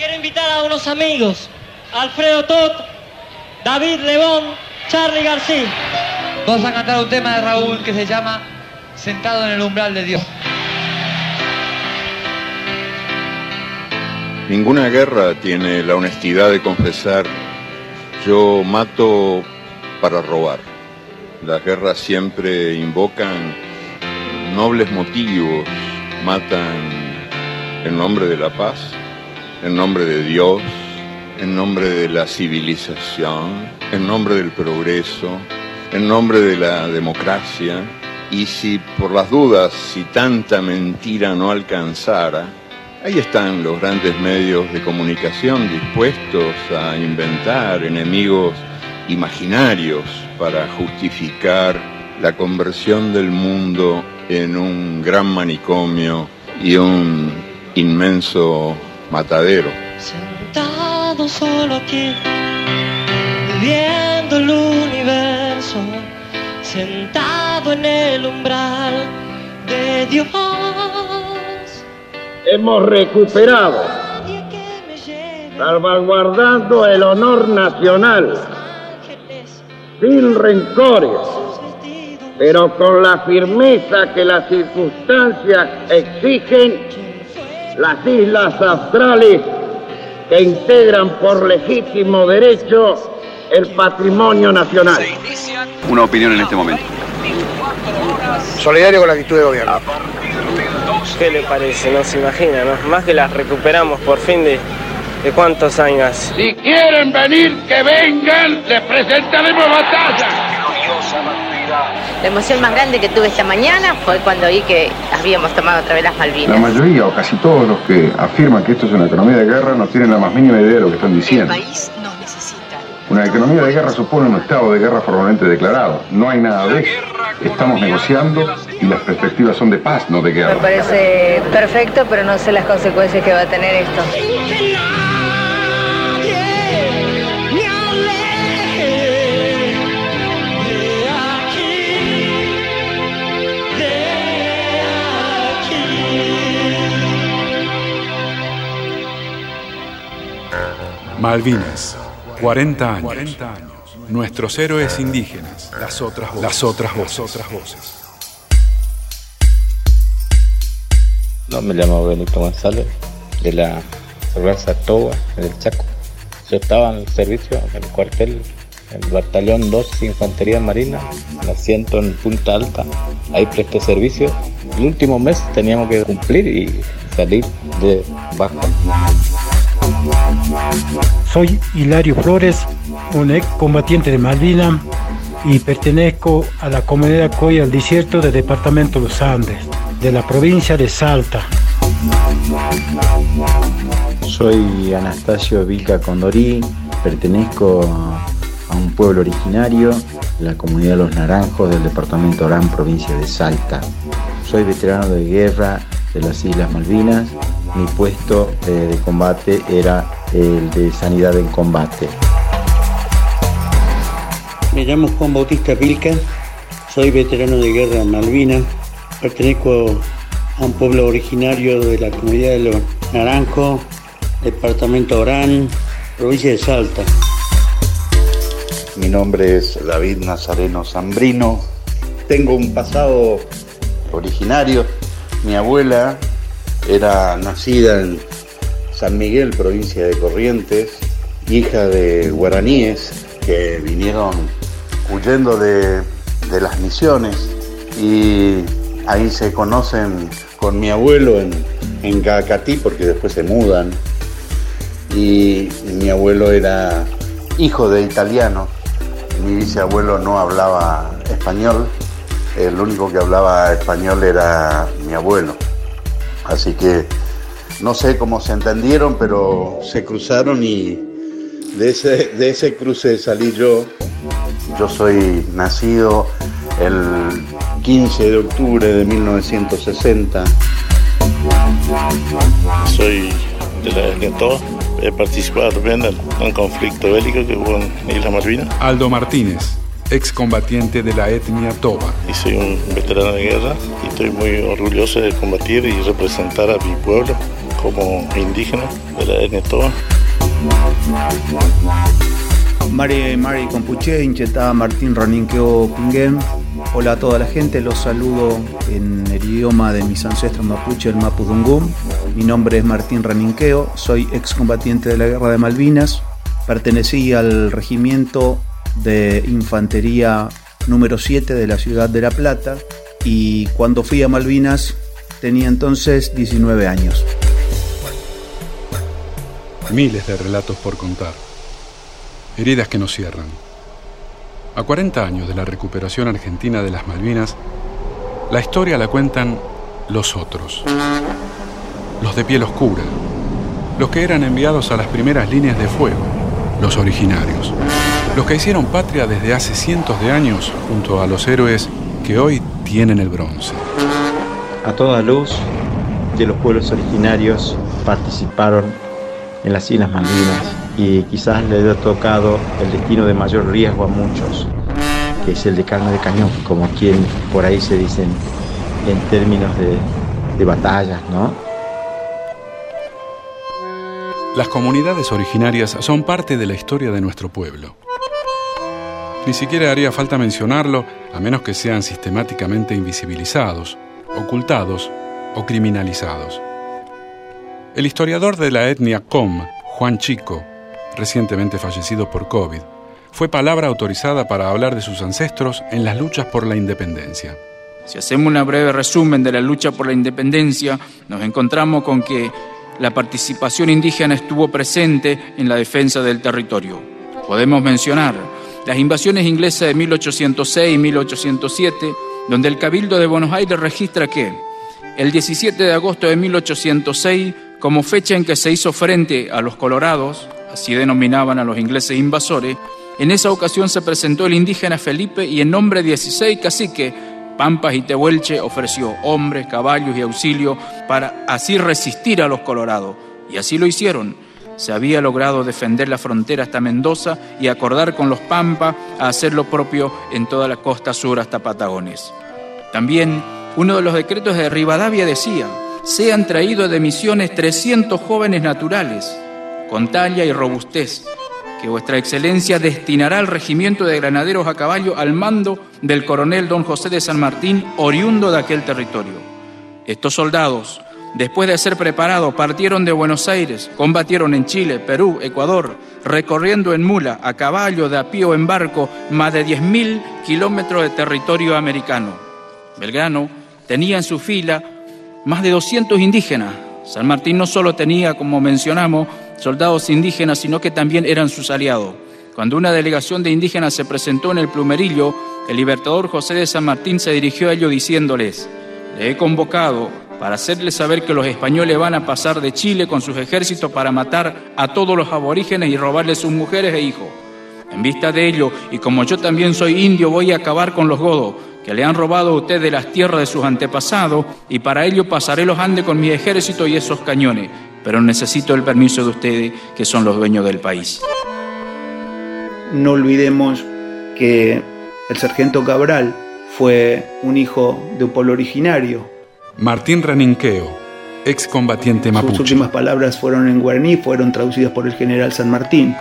Quiero invitar a unos amigos, Alfredo Tot, David Lebón, Charlie García. Vamos a cantar un tema de Raúl que se llama Sentado en el umbral de Dios. Ninguna guerra tiene la honestidad de confesar yo mato para robar. Las guerras siempre invocan nobles motivos, matan en nombre de la paz, en nombre de Dios, en nombre de la civilización, en nombre del progreso, en nombre de la democracia. Y si por las dudas, si tanta mentira no alcanzara, ahí están los grandes medios de comunicación dispuestos a inventar enemigos imaginarios para justificar la conversión del mundo en un gran manicomio y un inmenso matadero. Sentado solo aquí, viendo el universo, sentado en el umbral de Dios. Hemos recuperado, salvaguardando el honor nacional, sin rencores, pero con la firmeza que las circunstancias exigen, las islas australes que integran por legítimo derecho el patrimonio nacional. Una opinión en este momento. Solidario con la actitud de gobierno. ¿Qué le parece? No se imagina, ¿no? Más que las recuperamos por fin de, de cuántos años. Si quieren venir, que vengan, les presentaremos batalla. La emoción más grande que tuve esta mañana fue cuando vi que habíamos tomado otra vez las La Malvinas. mayoría o casi todos los que afirman que esto es una economía de guerra no tienen la más mínima idea de lo que están diciendo. país nos necesita. Una economía de guerra supone un estado de guerra formalmente declarado. No hay nada de eso. Estamos negociando y las perspectivas son de paz, no de Me guerra. parece perfecto, pero no sé las consecuencias que va a tener esto. Malvinas, 40 años. Nuestros héroes indígenas, las otras voces. Las otras voces. otras voces. No, me llamo Benito González, de la Fuerza Toba, del Chaco. Yo estaba en el servicio, en el cuartel, en el batallón 2 Infantería Marina, en asiento en Punta Alta. Ahí presté servicio. El último mes teníamos que cumplir y salir de baja. Soy Hilario Flores, un ex combatiente de Malvina y pertenezco a la comunidad Coya del Desierto del departamento de los Andes, de la provincia de Salta. Soy Anastasio Vilca Condorí, pertenezco a un pueblo originario, la comunidad Los Naranjos del departamento Orán, provincia de Salta. Soy veterano de guerra de las Islas Malvinas. Mi puesto eh, de combate era el de sanidad en combate. Me llamo Juan Bautista Vilca, soy veterano de guerra en Malvinas, pertenezco a un pueblo originario de la comunidad de Los Naranjos, departamento Orán, provincia de Salta. Mi nombre es David Nazareno Zambrino. Tengo un pasado originario. Mi abuela era nacida en San Miguel, provincia de Corrientes, hija de guaraníes que vinieron huyendo de, de las misiones y ahí se conocen con mi abuelo en, en Cacatí porque después se mudan y mi abuelo era hijo de italiano. Mi bisabuelo no hablaba español, el único que hablaba español era mi abuelo. Así que no sé cómo se entendieron, pero se cruzaron y de ese, de ese cruce salí yo. Yo soy nacido el 15 de octubre de 1960. Soy de la Toba. He participado también en un conflicto bélico que hubo en Isla Malvinas. Aldo Martínez, excombatiente de la etnia Toba. Y soy un veterano de guerra y estoy muy orgulloso de combatir y representar a mi pueblo como indígena de la etnia Toa. Mari Mari Compuche, Incheta Martín Raninqueo Pinguen. Hola a toda la gente, los saludo en el idioma de mis ancestros mapuche, el Mapudungum. Mi nombre es Martín Raninqueo, soy excombatiente de la Guerra de Malvinas. Pertenecí al regimiento de infantería número 7 de la ciudad de La Plata y cuando fui a Malvinas tenía entonces 19 años. Miles de relatos por contar. Heridas que no cierran. A 40 años de la recuperación argentina de las Malvinas, la historia la cuentan los otros. Los de piel oscura. Los que eran enviados a las primeras líneas de fuego. Los originarios. Los que hicieron patria desde hace cientos de años junto a los héroes que hoy tienen el bronce. A toda luz de los pueblos originarios participaron en las Islas Malvinas y quizás le haya tocado el destino de mayor riesgo a muchos, que es el de carne de cañón, como quien por ahí se dicen en términos de, de batallas, ¿no? Las comunidades originarias son parte de la historia de nuestro pueblo. Ni siquiera haría falta mencionarlo a menos que sean sistemáticamente invisibilizados, ocultados o criminalizados. El historiador de la etnia Com, Juan Chico, recientemente fallecido por COVID, fue palabra autorizada para hablar de sus ancestros en las luchas por la independencia. Si hacemos un breve resumen de la lucha por la independencia, nos encontramos con que la participación indígena estuvo presente en la defensa del territorio. Podemos mencionar las invasiones inglesas de 1806 y 1807, donde el Cabildo de Buenos Aires registra que el 17 de agosto de 1806, como fecha en que se hizo frente a los colorados, así denominaban a los ingleses invasores, en esa ocasión se presentó el indígena Felipe y en nombre de 16 caciques, Pampas y Tehuelche ofreció hombres, caballos y auxilio para así resistir a los colorados. Y así lo hicieron. Se había logrado defender la frontera hasta Mendoza y acordar con los Pampas a hacer lo propio en toda la costa sur hasta Patagones. También uno de los decretos de Rivadavia decía, sean traídos de misiones 300 jóvenes naturales, con talla y robustez, que vuestra excelencia destinará al regimiento de granaderos a caballo al mando del coronel don José de San Martín, oriundo de aquel territorio. Estos soldados, después de ser preparados, partieron de Buenos Aires, combatieron en Chile, Perú, Ecuador, recorriendo en mula, a caballo, de a pie o en barco, más de 10.000 kilómetros de territorio americano. Belgrano tenía en su fila más de 200 indígenas. San Martín no solo tenía, como mencionamos, soldados indígenas, sino que también eran sus aliados. Cuando una delegación de indígenas se presentó en el plumerillo, el libertador José de San Martín se dirigió a ellos diciéndoles, le he convocado para hacerles saber que los españoles van a pasar de Chile con sus ejércitos para matar a todos los aborígenes y robarles sus mujeres e hijos. En vista de ello, y como yo también soy indio, voy a acabar con los godos, que le han robado a usted de las tierras de sus antepasados, y para ello pasaré los Andes con mi ejército y esos cañones, pero necesito el permiso de ustedes, que son los dueños del país. No olvidemos que el sargento Cabral fue un hijo de un pueblo originario. Martín Raninqueo, excombatiente mapuche. Sus últimas palabras fueron en guaraní, fueron traducidas por el general San Martín.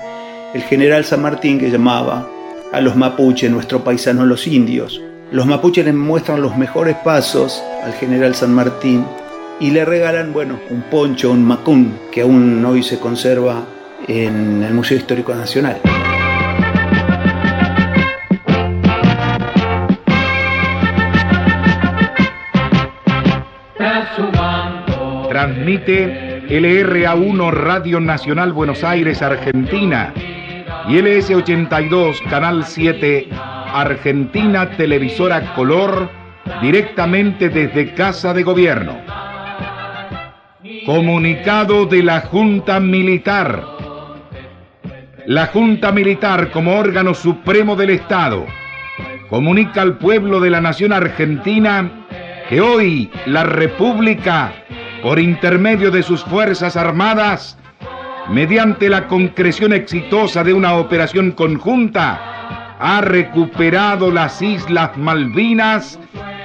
El general San Martín que llamaba a los mapuches, nuestro paisano los indios. Los mapuches le muestran los mejores pasos al general San Martín y le regalan, bueno, un poncho, un macún, que aún hoy se conserva en el Museo Histórico Nacional. Transmite LRA1 Radio Nacional Buenos Aires, Argentina y LS82 Canal 7 Argentina Televisora Color directamente desde Casa de Gobierno. Comunicado de la Junta Militar. La Junta Militar como órgano supremo del Estado comunica al pueblo de la nación argentina que hoy la República, por intermedio de sus Fuerzas Armadas, mediante la concreción exitosa de una operación conjunta, ha recuperado las Islas Malvinas,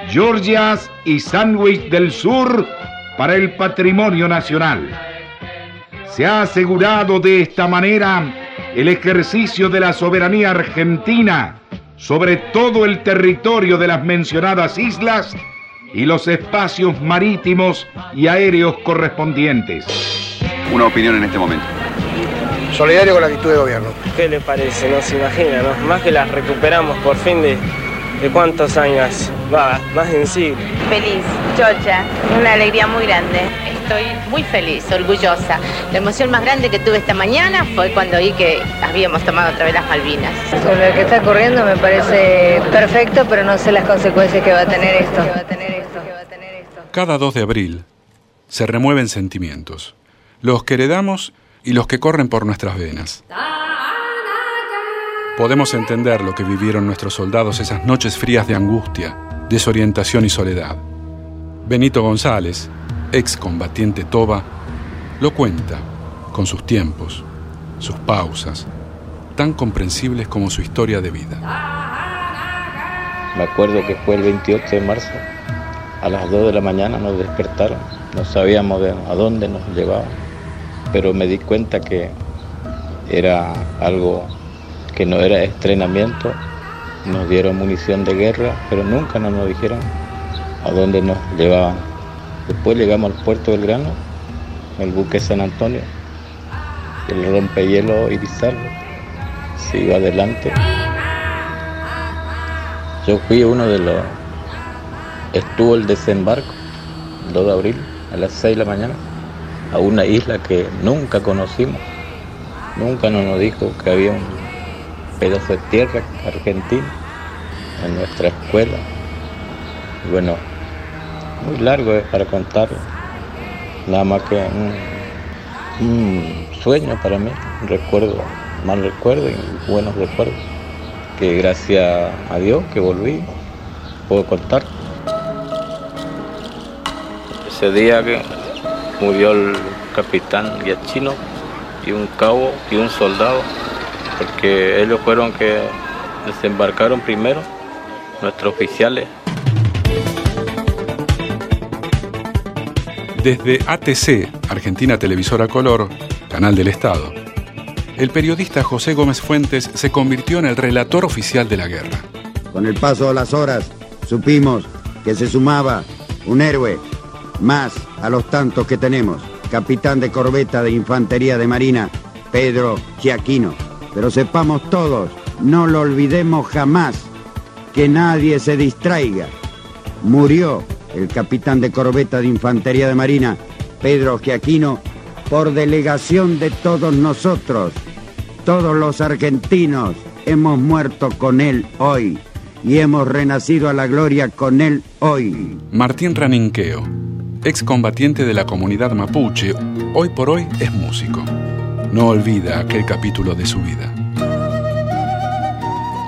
Georgias y Sandwich del Sur para el patrimonio nacional. Se ha asegurado de esta manera el ejercicio de la soberanía argentina sobre todo el territorio de las mencionadas islas y los espacios marítimos y aéreos correspondientes. Una opinión en este momento. Solidario con la actitud de gobierno. ¿Qué le parece? No se imagina, ¿no? Más que las recuperamos por fin de, de cuántos años. Va, más en sí. Feliz, chocha, una alegría muy grande. Estoy muy feliz, orgullosa. La emoción más grande que tuve esta mañana fue cuando vi que habíamos tomado otra vez las Malvinas. Sobre lo que está ocurriendo me parece perfecto, pero no sé las consecuencias que va a tener esto. Cada 2 de abril se remueven sentimientos, los que heredamos y los que corren por nuestras venas. Podemos entender lo que vivieron nuestros soldados esas noches frías de angustia, desorientación y soledad. Benito González, ex combatiente Toba, lo cuenta con sus tiempos, sus pausas, tan comprensibles como su historia de vida. Me acuerdo que fue el 28 de marzo, a las 2 de la mañana nos despertaron, no sabíamos a dónde nos llevaban, pero me di cuenta que era algo que no era estrenamiento, nos dieron munición de guerra, pero nunca nos dijeron a dónde nos llevaban. Después llegamos al puerto del Grano, el buque San Antonio, el rompehielo Irizarry, se iba adelante. Yo fui uno de los... Estuvo el desembarco, el 2 de abril, a las 6 de la mañana, a una isla que nunca conocimos. Nunca nos dijo que había un pedazo de tierra argentina en nuestra escuela. Bueno, muy largo es para contarlo. Nada más que un, un sueño para mí, un recuerdo, mal recuerdo y buenos recuerdos. Que gracias a Dios que volví, puedo contar. Ese día que murió el capitán Giachino y un cabo y un soldado, porque ellos fueron que desembarcaron primero, nuestros oficiales. Desde ATC, Argentina Televisora Color, canal del Estado, el periodista José Gómez Fuentes se convirtió en el relator oficial de la guerra. Con el paso de las horas, supimos que se sumaba un héroe más a los tantos que tenemos, capitán de corbeta de Infantería de Marina, Pedro Giaquino. Pero sepamos todos, no lo olvidemos jamás, que nadie se distraiga. Murió el capitán de corbeta de Infantería de Marina, Pedro Giaquino, por delegación de todos nosotros. Todos los argentinos hemos muerto con él hoy y hemos renacido a la gloria con él hoy. Martín Raninqueo, excombatiente de la comunidad mapuche, hoy por hoy es músico. No olvida aquel capítulo de su vida.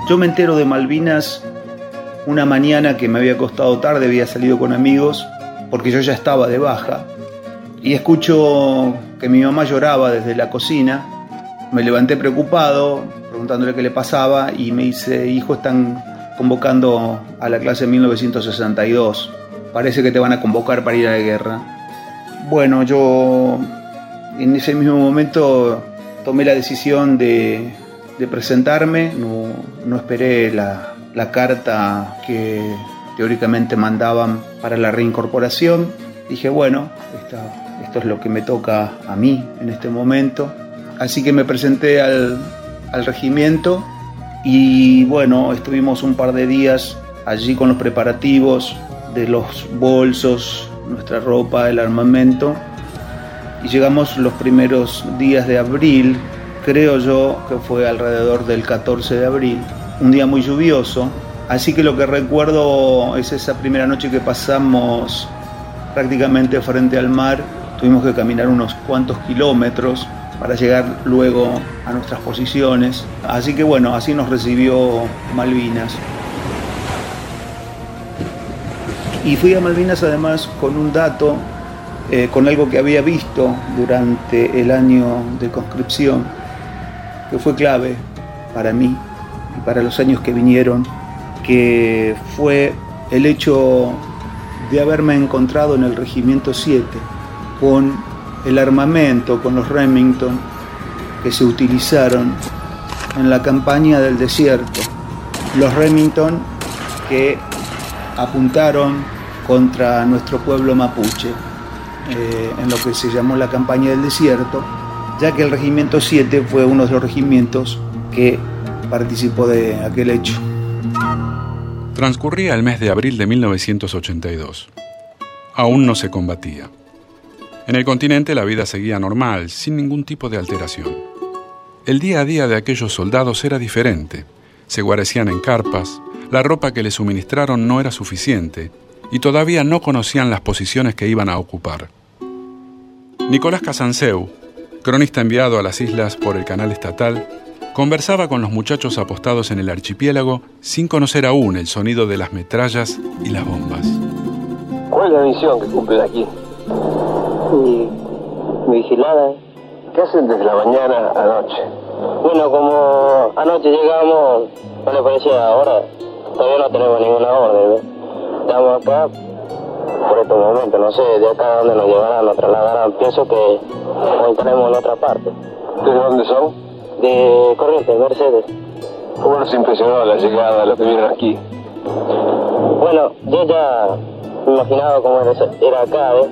Yo me entero de Malvinas una mañana que me había acostado tarde, había salido con amigos, porque yo ya estaba de baja, y escucho que mi mamá lloraba desde la cocina. Me levanté preocupado, preguntándole qué le pasaba, y me dice, hijo, están convocando a la clase 1962. Parece que te van a convocar para ir a la guerra. Bueno, yo en ese mismo momento tomé la decisión de, de presentarme, no, no esperé la, la carta que teóricamente mandaban para la reincorporación. Dije, bueno, esto, esto es lo que me toca a mí en este momento. Así que me presenté al, al regimiento y bueno, estuvimos un par de días allí con los preparativos de los bolsos, nuestra ropa, el armamento. Y llegamos los primeros días de abril, creo yo que fue alrededor del 14 de abril, un día muy lluvioso, así que lo que recuerdo es esa primera noche que pasamos prácticamente frente al mar, tuvimos que caminar unos cuantos kilómetros para llegar luego a nuestras posiciones, así que bueno, así nos recibió Malvinas. Y fui a Malvinas además con un dato, eh, con algo que había visto durante el año de conscripción, que fue clave para mí y para los años que vinieron, que fue el hecho de haberme encontrado en el Regimiento 7 con el armamento, con los Remington que se utilizaron en la campaña del desierto. Los Remington que apuntaron contra nuestro pueblo mapuche eh, en lo que se llamó la campaña del desierto, ya que el Regimiento 7 fue uno de los regimientos que participó de aquel hecho. Transcurría el mes de abril de 1982. Aún no se combatía. En el continente la vida seguía normal, sin ningún tipo de alteración. El día a día de aquellos soldados era diferente. Se guarecían en carpas, la ropa que les suministraron no era suficiente y todavía no conocían las posiciones que iban a ocupar. Nicolás Casanseu, cronista enviado a las islas por el canal estatal, conversaba con los muchachos apostados en el archipiélago sin conocer aún el sonido de las metrallas y las bombas. ¿Cuál es la misión que cumplen aquí? Y vigilada. ¿Qué hacen desde la mañana a noche? Bueno, como anoche llegamos, no le parecía ahora, todavía no tenemos ninguna orden. ¿ves? Estamos acá por estos momentos, no sé de acá dónde nos llevarán, nos trasladarán. Pienso que hoy estaremos en otra parte. ¿De dónde son? De Corrientes, Mercedes. ¿Cómo nos impresionó la llegada de los que vienen aquí? Bueno, yo ya me imaginaba cómo era, acá, ¿ves?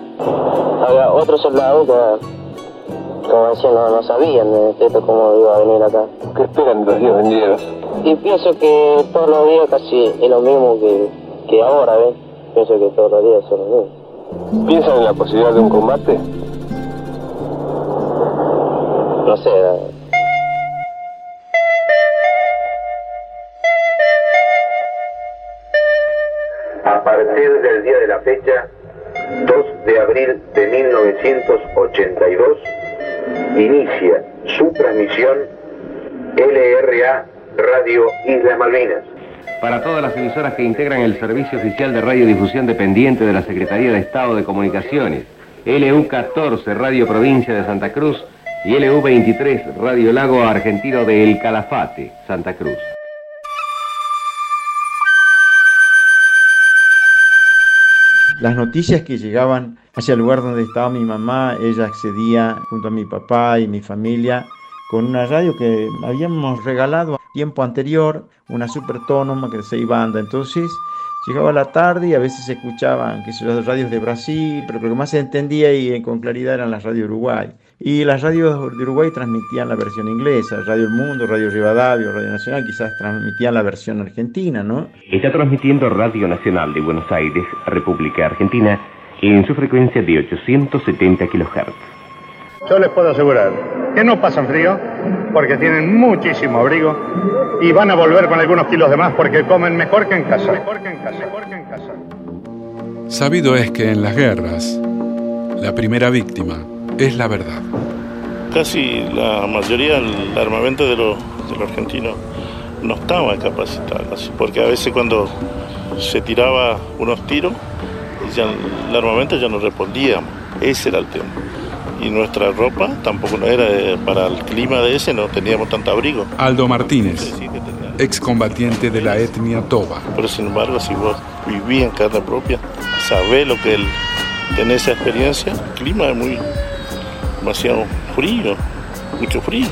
Había otros soldados que, como decía, no, no sabían de esto cómo iba a venir acá. ¿Qué esperan de los días venideros? Y pienso que todos los días casi es lo mismo que, que ahora, ¿ves? Pienso que todos los días son lo mismo. ¿Piensan en la posibilidad de un combate? No sé, A partir del día de la fecha, 2 de abril de 1982, inicia su transmisión LRA Radio Islas Malvinas. Para todas las emisoras que integran el Servicio Oficial de Radiodifusión dependiente de la Secretaría de Estado de Comunicaciones, LU14 Radio Provincia de Santa Cruz y LU23 Radio Lago Argentino de El Calafate, Santa Cruz. Las noticias que llegaban hacia el lugar donde estaba mi mamá, ella accedía junto a mi papá y mi familia con una radio que habíamos regalado tiempo anterior, una supertónoma que se iba banda. Entonces llegaba la tarde y a veces se escuchaban que son las radios de Brasil, pero lo que más se entendía y con claridad eran las radios de Uruguay. Y las radios de Uruguay transmitían la versión inglesa, Radio El Mundo, Radio Rivadavia, Radio Nacional, quizás transmitían la versión argentina, ¿no? Está transmitiendo Radio Nacional de Buenos Aires, República Argentina, en su frecuencia de 870 kHz. Yo les puedo asegurar que no pasan frío porque tienen muchísimo abrigo y van a volver con algunos kilos de más porque comen mejor que en casa. Mejor que en casa, mejor que en casa. Sabido es que en las guerras, la primera víctima es la verdad. Casi la mayoría del armamento de los, de los argentinos no estaba capacitado, porque a veces cuando se tiraba unos tiros, ya el armamento ya no respondía. Ese era el tema. Y nuestra ropa tampoco no era eh, para el clima de ese, no teníamos tanto abrigo. Aldo Martínez, excombatiente de la etnia Toba. Pero sin embargo, si vos vivís en carne propia, sabés lo que el, tenés esa experiencia, el clima es muy demasiado frío, mucho frío.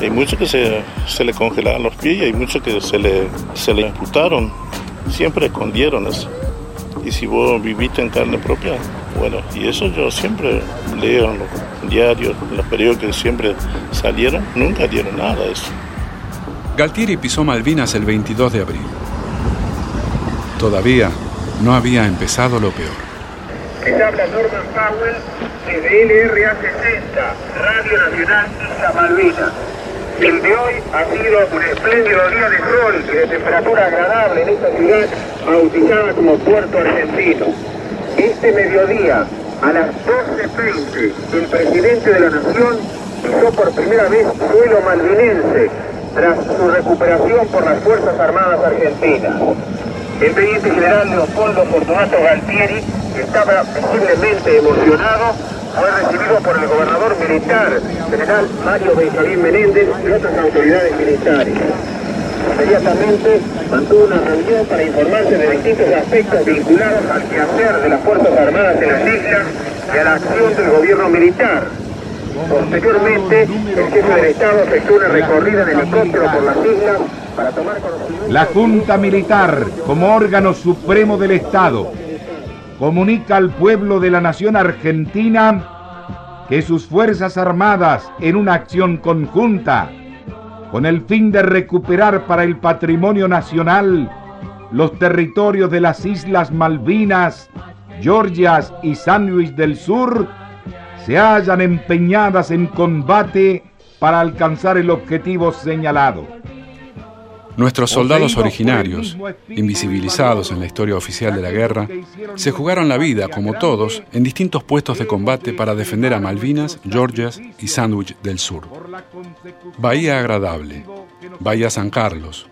Hay muchos que se, se le congelaban los pies y hay muchos que se le, se le imputaron. Siempre escondieron eso. Y si vos viviste en carne propia, bueno, y eso yo siempre leo en los diarios, en los periódicos que siempre salieron, nunca dieron nada de eso. Galtieri pisó Malvinas el 22 de abril. Todavía no había empezado lo peor. Les habla Norman Powell desde LRA 60, Radio Nacional Isla Malvinas. El de hoy ha sido un espléndido día de sol y de temperatura agradable en esta ciudad bautizada como Puerto Argentino. Este mediodía, a las 12.20, el presidente de la Nación pisó por primera vez suelo malvinense tras su recuperación por las Fuerzas Armadas Argentinas. El teniente general Leopoldo Fortunato Galtieri, estaba visiblemente emocionado, fue recibido por el gobernador militar, general Mario Benjamín Menéndez y otras autoridades militares. Inmediatamente mantuvo una reunión para informarse de distintos aspectos vinculados al quehacer de las Fuerzas Armadas en las islas y a la acción del gobierno militar. Posteriormente, el jefe del Estado efectuó una recorrida en helicóptero por las islas para tomar conocimiento... La Junta Militar, como órgano supremo del Estado, comunica al pueblo de la nación argentina que sus Fuerzas Armadas, en una acción conjunta, con el fin de recuperar para el patrimonio nacional los territorios de las Islas Malvinas, Georgias y Sandwich del Sur, se hallan empeñadas en combate para alcanzar el objetivo señalado. Nuestros soldados originarios, invisibilizados en la historia oficial de la guerra, se jugaron la vida, como todos, en distintos puestos de combate para defender a Malvinas, Georgias y Sandwich del Sur. Bahía Agradable, Bahía San Carlos,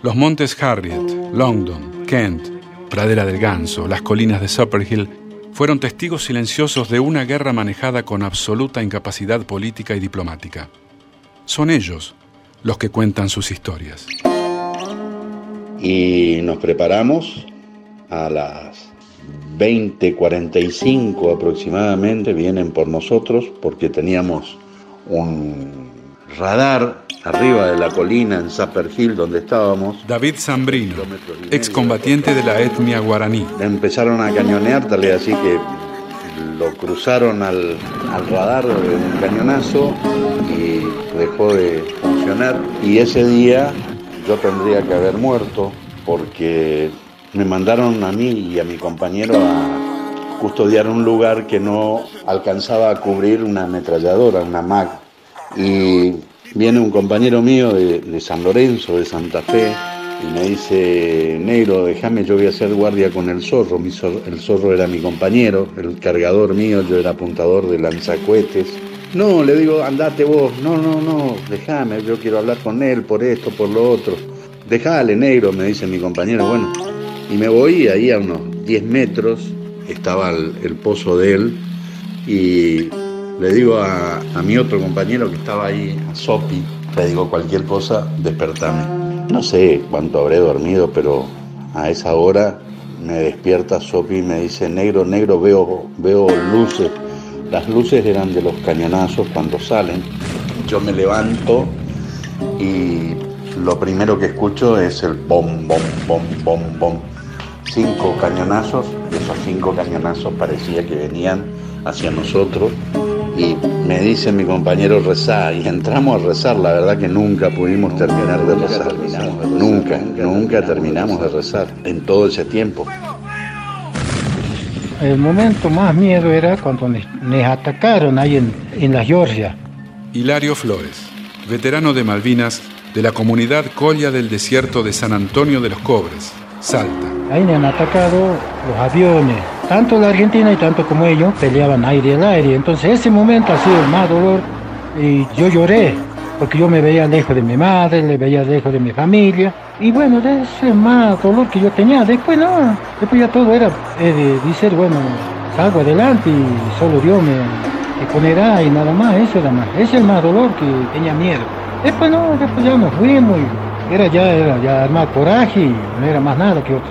los montes Harriet, Longdon, Kent, Pradera del Ganso, las colinas de Supper Hill fueron testigos silenciosos de una guerra manejada con absoluta incapacidad política y diplomática. Son ellos los que cuentan sus historias. Y nos preparamos a las 20:45 aproximadamente, vienen por nosotros porque teníamos un radar arriba de la colina en Zapper Hill donde estábamos. David Zambrino, excombatiente de la etnia guaraní. Empezaron a cañonear, tal así que lo cruzaron al, al radar de un cañonazo y dejó de funcionar. Y ese día yo tendría que haber muerto porque me mandaron a mí y a mi compañero a custodiar un lugar que no alcanzaba a cubrir una ametralladora, una MAC. Y viene un compañero mío de, San Lorenzo, de Santa Fe, y me dice, negro, déjame, yo voy a hacer guardia con el zorro. el zorro era mi compañero, el cargador mío, yo era apuntador de lanzacuetes. No, le digo, andate vos. No, no, no, déjame, yo quiero hablar con él por esto, por lo otro. Déjale, negro, me dice mi compañero. Bueno, y me voy ahí a unos 10 metros, estaba el, pozo de él, y le digo a, mi otro compañero que estaba ahí, a Sopi, le digo cualquier cosa, despertame. No sé cuánto habré dormido, pero a esa hora me despierta Sopi y me dice, negro, negro, veo, veo luces. Las luces eran de los cañonazos cuando salen. Yo me levanto y lo primero que escucho es el bom, bom, bom, bom, bom. Cinco cañonazos, esos cinco cañonazos parecía que venían hacia nosotros y me dice mi compañero rezar y entramos a rezar, la verdad que nunca pudimos terminar de rezar, nunca, nunca terminamos de rezar en todo ese tiempo. El momento más miedo era cuando nos, atacaron ahí en, en la Georgia. Hilario Flores, veterano de Malvinas de la comunidad Colla del Desierto de San Antonio de los Cobres, Salta. Ahí me han atacado los aviones, tanto la Argentina y tanto como ellos peleaban aire al aire. Entonces ese momento ha sido el más dolor y yo lloré porque yo me veía lejos de mi madre, le veía lejos de mi familia. Y bueno, ese es más dolor que yo tenía. Después no, después ya todo era de decir, bueno, salgo adelante y solo Dios me, ponerá y nada más, eso era más. Ese es el más dolor que tenía miedo. Después no, después ya nos fuimos y era ya, era ya más coraje y no era más nada que otro.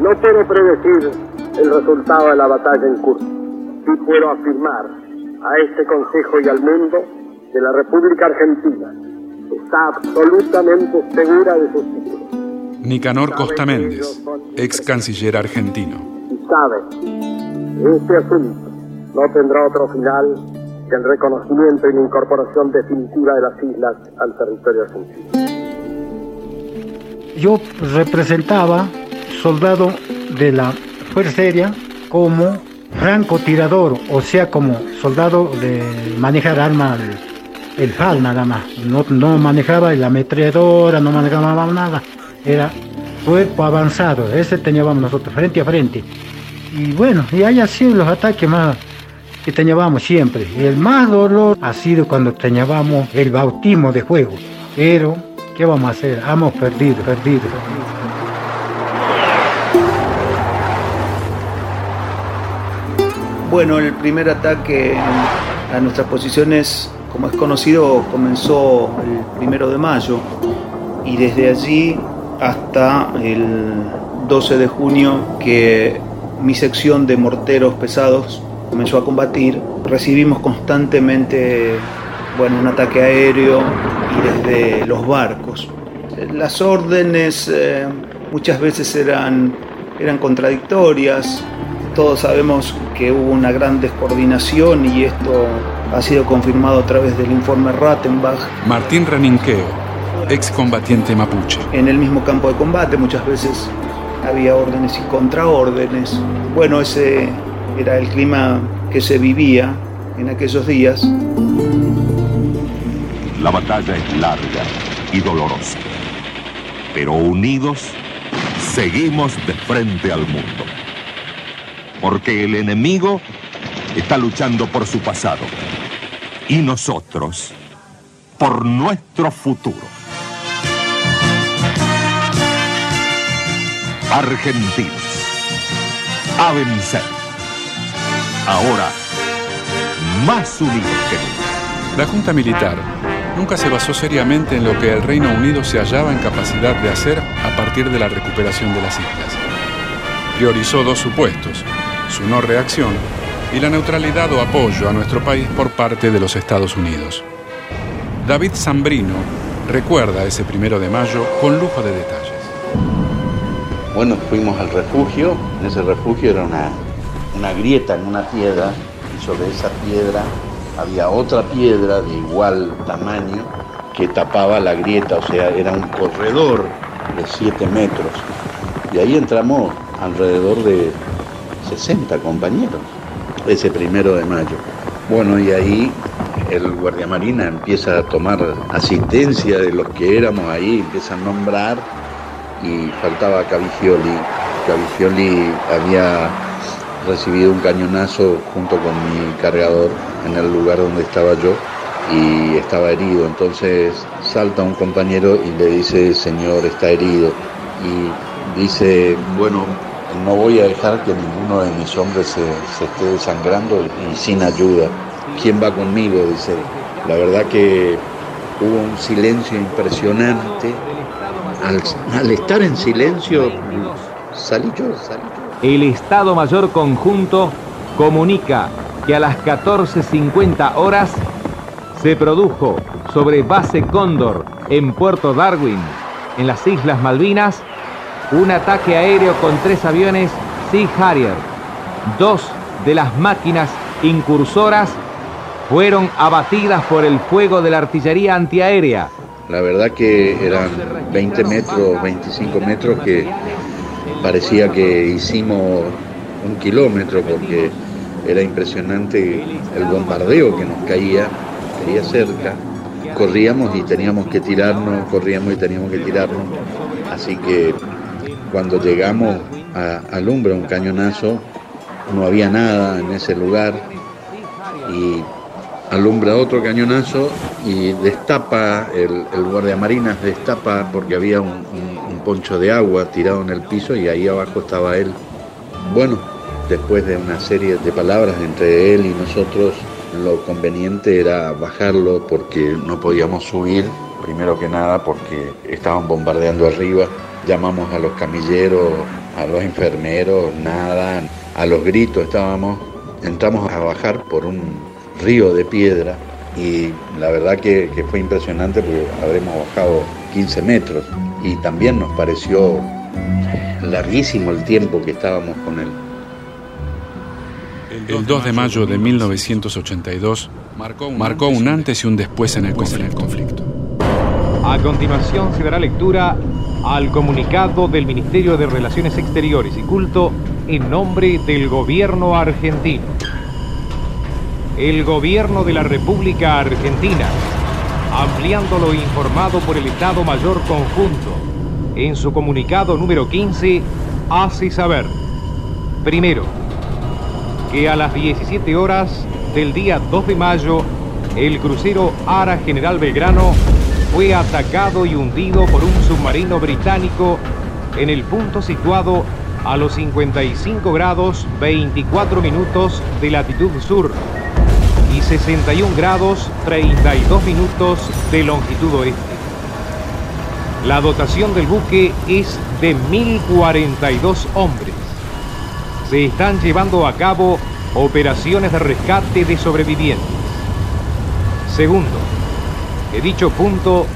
No puedo predecir el resultado de la batalla en curso. Sí puedo afirmar a este Consejo y al mundo que la República Argentina está absolutamente segura de sus títulos. Nicanor Costa Méndez, ex canciller argentino. Y sabe, este asunto no tendrá otro final el reconocimiento y la incorporación definitiva de las islas al territorio argentino. Yo representaba soldado de la Fuerza Aérea como francotirador, o sea, como soldado de manejar armas, el, FAL nada más. No, no manejaba la ametralladora, no manejaba nada. Era cuerpo avanzado, ese teníamos nosotros frente a frente. Y bueno, y ahí sido los ataques más que teníamos siempre. El más dolor ha sido cuando teníamos el bautismo de fuego. Pero, ¿qué vamos a hacer? Hemos perdido, perdido. Bueno, el primer ataque a nuestras posiciones como es conocido, comenzó el primero de mayo y desde allí hasta el 12 de junio que mi sección de morteros pesados comenzó a combatir, recibimos constantemente bueno, un ataque aéreo y desde los barcos. Las órdenes eh, muchas veces eran, eran contradictorias, todos sabemos que hubo una gran descoordinación y esto ha sido confirmado a través del informe Rattenbach. Martín Reninqueo, excombatiente mapuche. En el mismo campo de combate muchas veces había órdenes y contraórdenes. Bueno, ese era el clima que se vivía en aquellos días. La batalla es larga y dolorosa, pero unidos seguimos de frente al mundo. Porque el enemigo está luchando por su pasado y nosotros por nuestro futuro. Argentinos, a vencer. Ahora, más unidos que nunca. La Junta Militar nunca se basó seriamente en lo que el Reino Unido se hallaba en capacidad de hacer a partir de la recuperación de las islas. Priorizó dos supuestos, su no reacción y la neutralidad o apoyo a nuestro país por parte de los Estados Unidos. David Zambrino recuerda ese primero de mayo con lujo de detalles. Bueno, fuimos al refugio, en ese refugio era una, una grieta en una piedra y sobre esa piedra había otra piedra de igual tamaño que tapaba la grieta, o sea, era un corredor de 7 metros. Y ahí entramos alrededor de 60 compañeros, ese primero de mayo. Bueno, y ahí el guardia marina empieza a tomar asistencia de los que éramos ahí, empieza a nombrar y faltaba Cavigioli. Cavigioli había recibido un cañonazo junto con mi cargador en el lugar donde estaba yo y estaba herido. Entonces salta un compañero y le dice, señor, está herido. Y dice, bueno, no voy a dejar que ninguno de mis hombres se, esté desangrando y sin ayuda. ¿Quién va conmigo? Dice. La verdad que hubo un silencio impresionante. Al, al estar en silencio, salí yo, salí yo. El Estado Mayor Conjunto comunica que a las 14.50 horas se produjo sobre base Cóndor en Puerto Darwin, en las Islas Malvinas, un ataque aéreo con tres aviones Sea Harrier. Dos de las máquinas incursoras fueron abatidas por el fuego de la artillería antiaérea. La verdad que eran 20 metros, 25 metros que parecía que hicimos un kilómetro porque era impresionante el bombardeo que nos caía, caía cerca. Corríamos y teníamos que tirarnos, corríamos y teníamos que tirarnos. Así que cuando llegamos a alumbra un cañonazo, no había nada en ese lugar y alumbra otro cañonazo y destapa, el, el guardiamarinas destapa porque había un poncho de agua tirado en el piso y ahí abajo estaba él. Bueno, después de una serie de palabras entre él y nosotros, lo conveniente era bajarlo porque no podíamos subir, primero que nada porque estaban bombardeando arriba, llamamos a los camilleros, a los enfermeros, nada, a los gritos estábamos, entramos a bajar por un río de piedra y la verdad que, que fue impresionante porque habremos bajado 15 metros y también nos pareció larguísimo el tiempo que estábamos con él. El 2 de mayo de 1982 marcó un antes y un después en el conflicto. A continuación se dará lectura al comunicado del Ministerio de Relaciones Exteriores y Culto en nombre del gobierno argentino. El gobierno de la República Argentina, ampliando lo informado por el Estado Mayor Conjunto, en su comunicado número 15, hace saber, primero, que a las 17 horas del día 2 de mayo, el crucero Ara General Belgrano fue atacado y hundido por un submarino británico en el punto situado a los 55 grados 24 minutos de latitud sur y 61 grados 32 minutos de longitud oeste. La dotación del buque es de 1042 hombres. Se están llevando a cabo operaciones de rescate de sobrevivientes. Segundo, dicho punto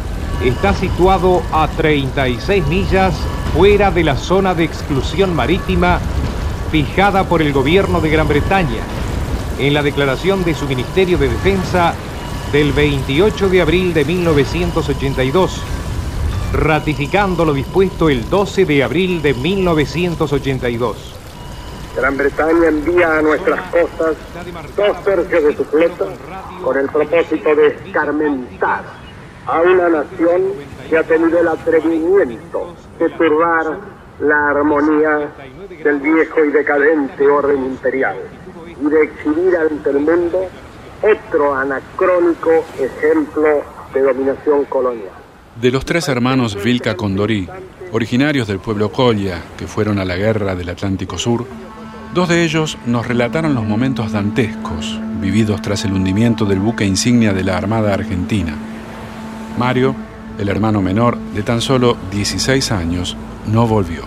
está situado a 36 millas fuera de la zona de exclusión marítima fijada por el gobierno de Gran Bretaña en la declaración de su Ministerio de Defensa del 28 de abril de 1982, ratificando lo dispuesto el 12 de abril de 1982. Gran Bretaña envía a nuestras costas dos tercios de su flota con el propósito de escarmentar a una nación que ha tenido el atrevimiento de turbar la armonía del viejo y decadente orden imperial y de exhibir ante el mundo otro anacrónico ejemplo de dominación colonial. De los tres hermanos Vilca Condorí, originarios del pueblo Colla, que fueron a la guerra del Atlántico Sur, dos de ellos nos relataron los momentos dantescos vividos tras el hundimiento del buque insignia de la Armada Argentina. Mario, el hermano menor de tan solo 16 años, no volvió.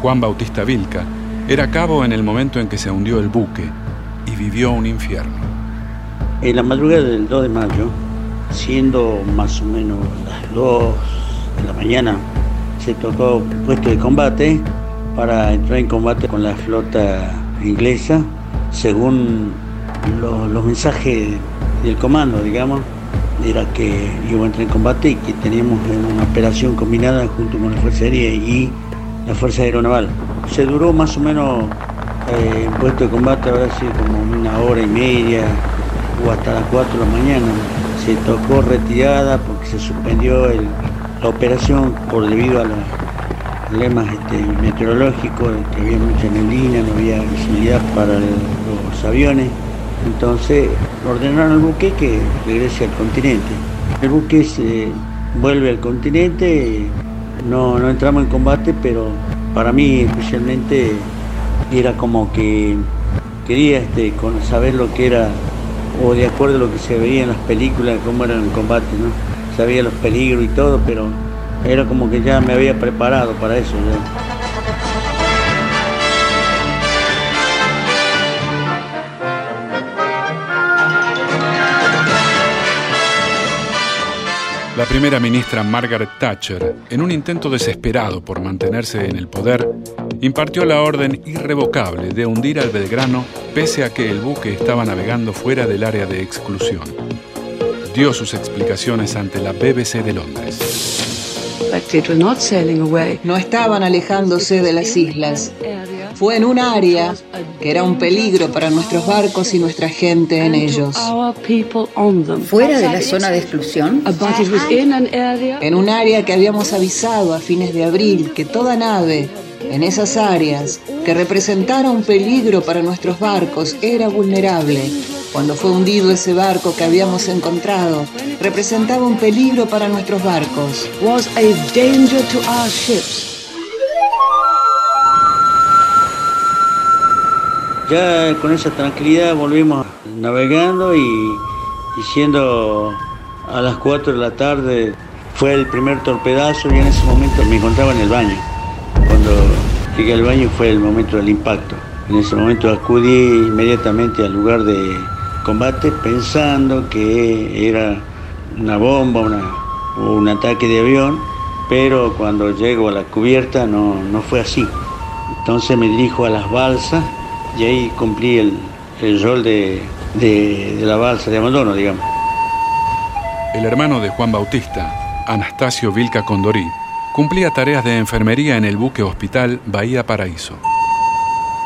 Juan Bautista Vilca era cabo en el momento en que se hundió el buque y vivió un infierno. En la madrugada del 2 de mayo, siendo más o menos las 2 de la mañana, se tocó puesto de combate para entrar en combate con la flota inglesa, según los, mensajes del comando, digamos, era que iba a entrar en combate y que teníamos una operación combinada junto con la Fuerza Aérea y la Fuerza Aeronaval. Se duró más o menos eh, en puesto de combate, ahora sí, como una hora y media o hasta las 4 de la mañana. Se tocó retirada porque se suspendió la operación por debido a los problemas este, meteorológicos, que había mucha neblina, no había visibilidad para los aviones. Entonces ordenaron al buque que regrese al continente. El buque se vuelve al continente, no, no entramos en combate, pero para mí especialmente era como que quería este, saber lo que era, o de acuerdo a lo que se veía en las películas, cómo eran el combate, ¿no? Sabía los peligros y todo, pero era como que ya me había preparado para eso. La primera ministra Margaret Thatcher, en un intento desesperado por mantenerse en el poder, impartió la orden irrevocable de hundir al Belgrano pese a que el buque estaba navegando fuera del área de exclusión. Dio sus explicaciones ante la BBC de Londres. No estaban alejándose de las islas. Fue en un área que era un peligro para nuestros barcos y nuestra gente en ellos. ¿Fuera de la zona de exclusión? En un área que habíamos avisado a fines de abril que toda nave en esas áreas que representara un peligro para nuestros barcos era vulnerable. Cuando fue hundido ese barco que habíamos encontrado, representaba un peligro para nuestros barcos. Was a danger to our ships. Ya con esa tranquilidad volvimos navegando y, y siendo a las 4 de la tarde fue el primer torpedazo y en ese momento me encontraba en el baño. Cuando llegué al baño fue el momento del impacto. En ese momento acudí inmediatamente al lugar de pensando que era una bomba o un ataque de avión, pero cuando llego a la cubierta no, no fue así. Entonces me dirijo a las balsas y ahí cumplí el, el rol de, de, la balsa de abandono, digamos. El hermano de Juan Bautista, Anastasio Vilca Condorí, cumplía tareas de enfermería en el buque hospital Bahía Paraíso.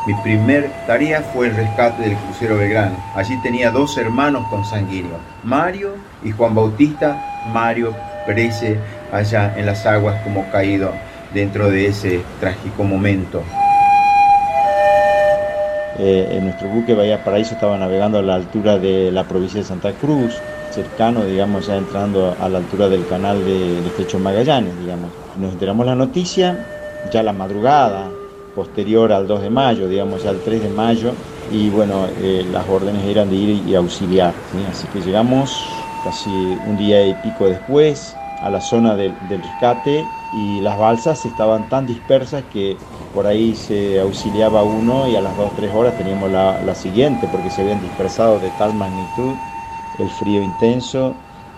Mi primer tarea fue el rescate del crucero Belgrano. Allí tenía dos hermanos consanguíneos, Mario y Juan Bautista. Mario perece allá en las aguas como caído dentro de ese trágico momento. Eh, en nuestro buque Bahía Paraíso estaba navegando a la altura de la provincia de Santa Cruz, cercano, digamos, ya entrando a la altura del canal de, de Estrecho Magallanes, digamos. Nos enteramos la noticia ya la madrugada, posterior al 2 de mayo, digamos ya el 3 de mayo, y bueno, eh, las órdenes eran de ir y auxiliar. Así que llegamos casi un día y pico después a la zona del, rescate y las balsas estaban tan dispersas que por ahí se auxiliaba uno y a las 2 o 3 horas teníamos la, la, siguiente porque se habían dispersado de tal magnitud, el frío intenso,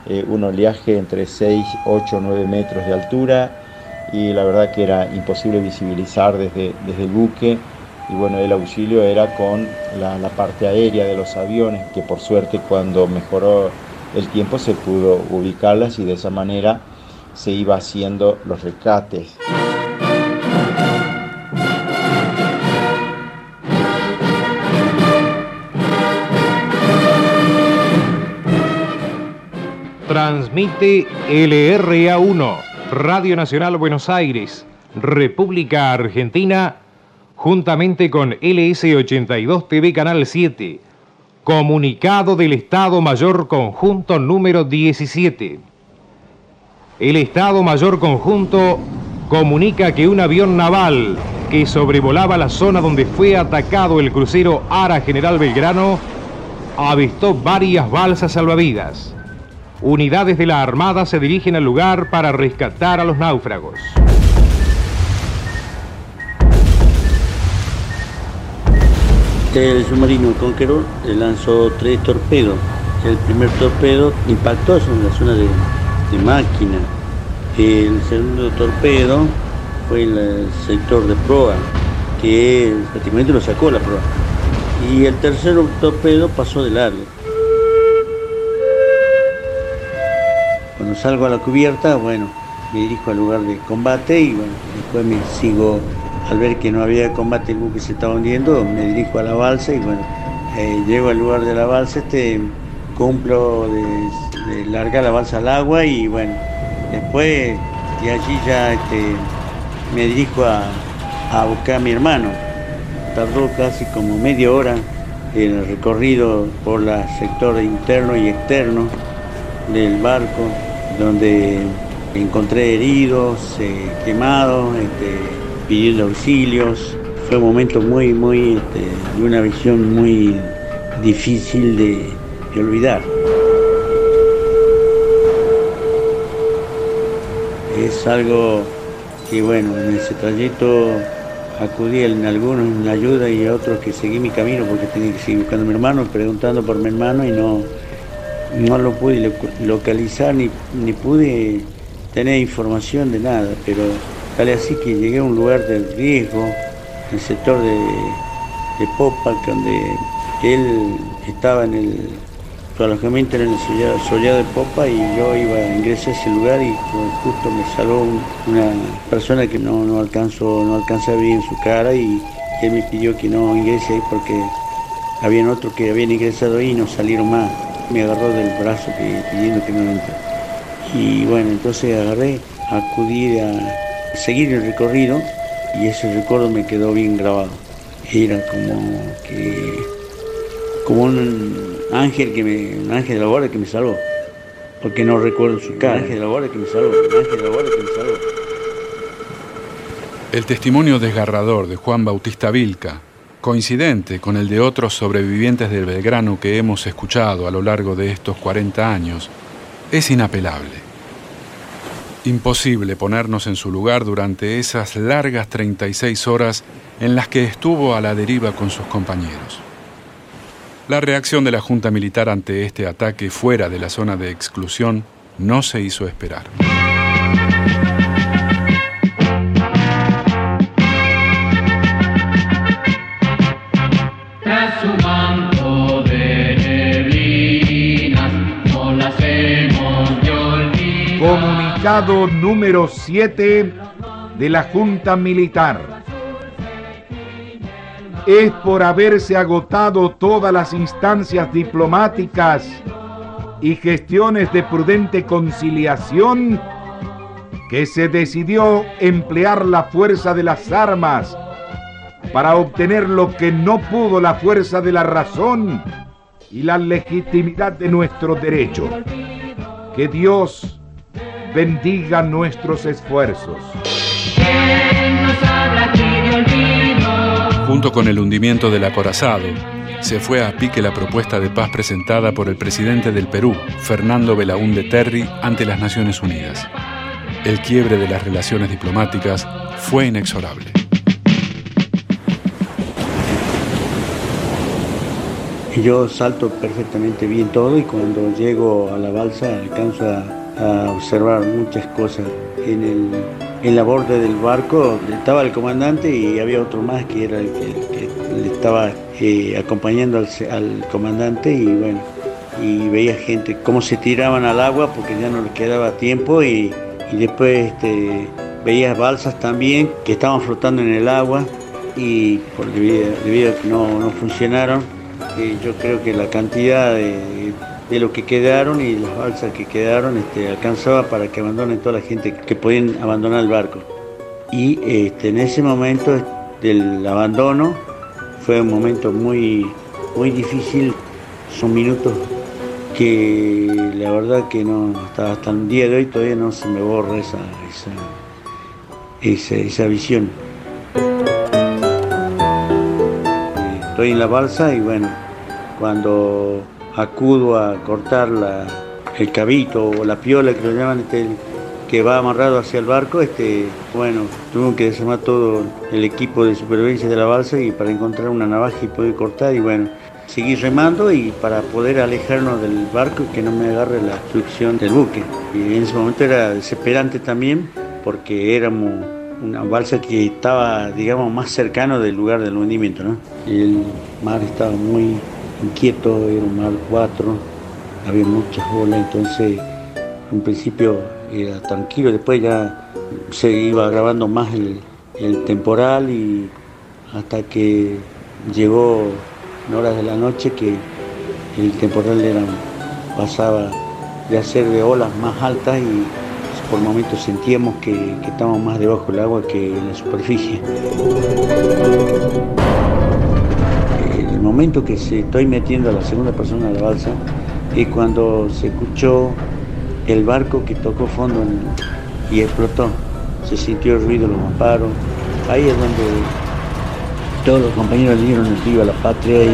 eh, un oleaje entre 6, 8, 9 metros de altura y la verdad que era imposible visibilizar desde, desde el buque y bueno, el auxilio era con la, la parte aérea de los aviones que por suerte cuando mejoró el tiempo se pudo ubicarlas y de esa manera se iba haciendo los rescates. Transmite LRA1, Radio Nacional Buenos Aires, República Argentina, juntamente con LS82 TV Canal 7 Comunicado del Estado Mayor Conjunto número 17. El Estado Mayor Conjunto comunica que un avión naval que sobrevolaba la zona donde fue atacado el crucero Ara General Belgrano avistó varias balsas salvavidas. Unidades de la Armada se dirigen al lugar para rescatar a los náufragos. el submarino Conqueror lanzó tres torpedos. El primer torpedo impactó en la zona de, máquina. El segundo torpedo fue el sector de proa, que prácticamente lo sacó la proa. Y el tercer torpedo pasó de largo. Cuando salgo a la cubierta, bueno, me dirijo al lugar de combate y bueno, después me sigo al ver que no había combate, el buque se estaba hundiendo, me dirijo a la balsa y bueno, eh, llego al lugar de la balsa, este, cumplo de, largar la balsa al agua y bueno, después de allí ya este, me dirijo a, buscar a mi hermano. Tardó casi como media hora el recorrido por el sector interno y externo del barco, donde encontré heridos, eh, quemados, este, pidiendo auxilios. Fue un momento muy, muy, este, de una visión muy difícil de, olvidar. Es algo que, bueno, en ese trayecto acudí en algunos en ayuda y a otros que seguí mi camino porque tenía que seguir buscando a mi hermano, preguntando por mi hermano y no, no lo pude localizar ni, ni pude tener información de nada, pero Tal así que llegué a un lugar de riesgo, el sector de, Popa, donde él estaba en el, su alojamiento en el sollado, de Popa y yo iba a ingresar a ese lugar y justo me salvó una persona que no, no alcanzó, no alcanza a en su cara y él me pidió que no ingrese ahí porque habían otros que habían ingresado ahí y no salieron más. Me agarró del brazo pidiendo que no entre. Y bueno, entonces agarré, acudí a seguir el recorrido y ese recuerdo me quedó bien grabado. Era como que como un ángel que me, un ángel de la guardia que me salvó. Porque no recuerdo su cara. ángel de la guardia que me salvó. ángel de la guardia que me salvó. El testimonio desgarrador de Juan Bautista Vilca, coincidente con el de otros sobrevivientes del Belgrano que hemos escuchado a lo largo de estos 40 años, es inapelable. Imposible ponernos en su lugar durante esas largas 36 horas en las que estuvo a la deriva con sus compañeros. La reacción de la Junta Militar ante este ataque fuera de la zona de exclusión no se hizo esperar. Número 7 de la Junta Militar. Es por haberse agotado todas las instancias diplomáticas y gestiones de prudente conciliación que se decidió emplear la fuerza de las armas para obtener lo que no pudo la fuerza de la razón y la legitimidad de nuestro derecho. Que Dios bendiga nuestros esfuerzos. Junto con el hundimiento del acorazado, se fue a pique la propuesta de paz presentada por el presidente del Perú, Fernando Belaúnde Terry, ante las Naciones Unidas. El quiebre de las relaciones diplomáticas fue inexorable. Yo salto perfectamente bien todo y cuando llego a la balsa alcanzo a, observar muchas cosas. En, el, la borde del barco estaba el comandante y había otro más que era el que, le estaba eh, acompañando al, comandante y bueno, y veía gente cómo se tiraban al agua porque ya no les quedaba tiempo y, después este, veía balsas también que estaban flotando en el agua y por debido, a que no, no funcionaron yo creo que la cantidad de, lo que quedaron y las balsas que quedaron este, alcanzaba para que abandonen toda la gente que podían abandonar el barco. Y este, en ese momento del abandono fue un momento muy, muy difícil, son minutos que la verdad que no, hasta, hasta el día de hoy todavía no se me borra esa, esa, esa visión. Estoy en la balsa y bueno, cuando acudo a cortar el cabito o la piola que lo llaman, este, que va amarrado hacia el barco, este, bueno, tuve que desarmar todo el equipo de supervivencia de la balsa y para encontrar una navaja y poder cortar y bueno, seguir remando y para poder alejarnos del barco y que no me agarre la destrucción del buque. Y en ese momento era desesperante también porque éramos una balsa que estaba, digamos, más cercano del lugar del hundimiento, ¿no? El mar estaba muy inquieto, era un mar 4, había muchas olas, entonces en principio era tranquilo, después ya se iba grabando más el, temporal y hasta que llegó en horas de la noche que el temporal era, pasaba de hacer de olas más altas y por momentos sentíamos que, que estábamos más debajo del agua que en la superficie momento que se estoy metiendo a la segunda persona de la balsa y cuando se escuchó el barco que tocó fondo y explotó. Se sintió el ruido, los amparos. Ahí es donde todos los compañeros dieron el vivo a la patria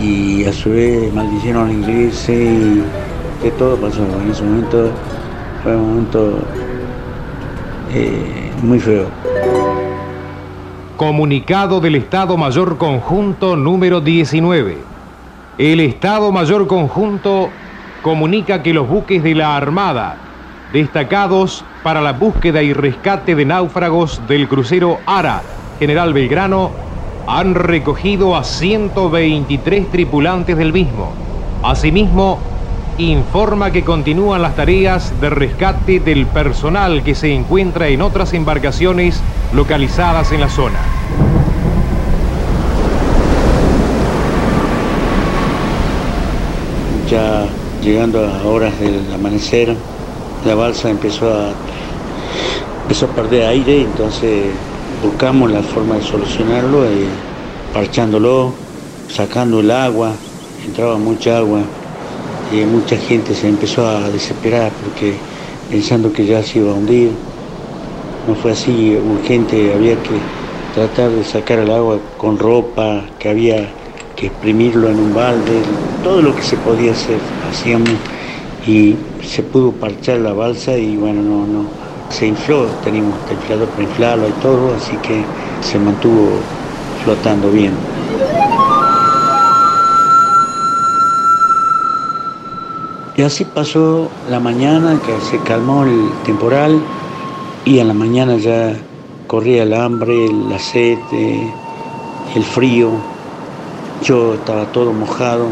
y, y a su vez maldicieron al inglés y que todo pasó. En ese momento fue un momento eh, muy feo. Comunicado del Estado Mayor Conjunto número 19. El Estado Mayor Conjunto comunica que los buques de la Armada, destacados para la búsqueda y rescate de náufragos del crucero Ara, General Belgrano, han recogido a 123 tripulantes del mismo. Asimismo, informa que continúan las tareas de rescate del personal que se encuentra en otras embarcaciones localizadas en la zona. Ya llegando a horas del amanecer, la balsa empezó a, empezó a perder aire, entonces buscamos la forma de solucionarlo, eh, parchándolo, sacando el agua, entraba mucha agua, mucha gente se empezó a desesperar porque pensando que ya se iba a hundir. No fue así urgente, había que tratar de sacar el agua con ropa, que había que exprimirlo en un balde, todo lo que se podía hacer, hacíamos y se pudo parchar la balsa y bueno, no, no, se infló, teníamos inflador para inflarlo y todo, así que se mantuvo flotando bien. Así pasó la mañana, que se calmó el temporal y en la mañana ya corría el hambre, la sed, el frío. Yo estaba todo mojado,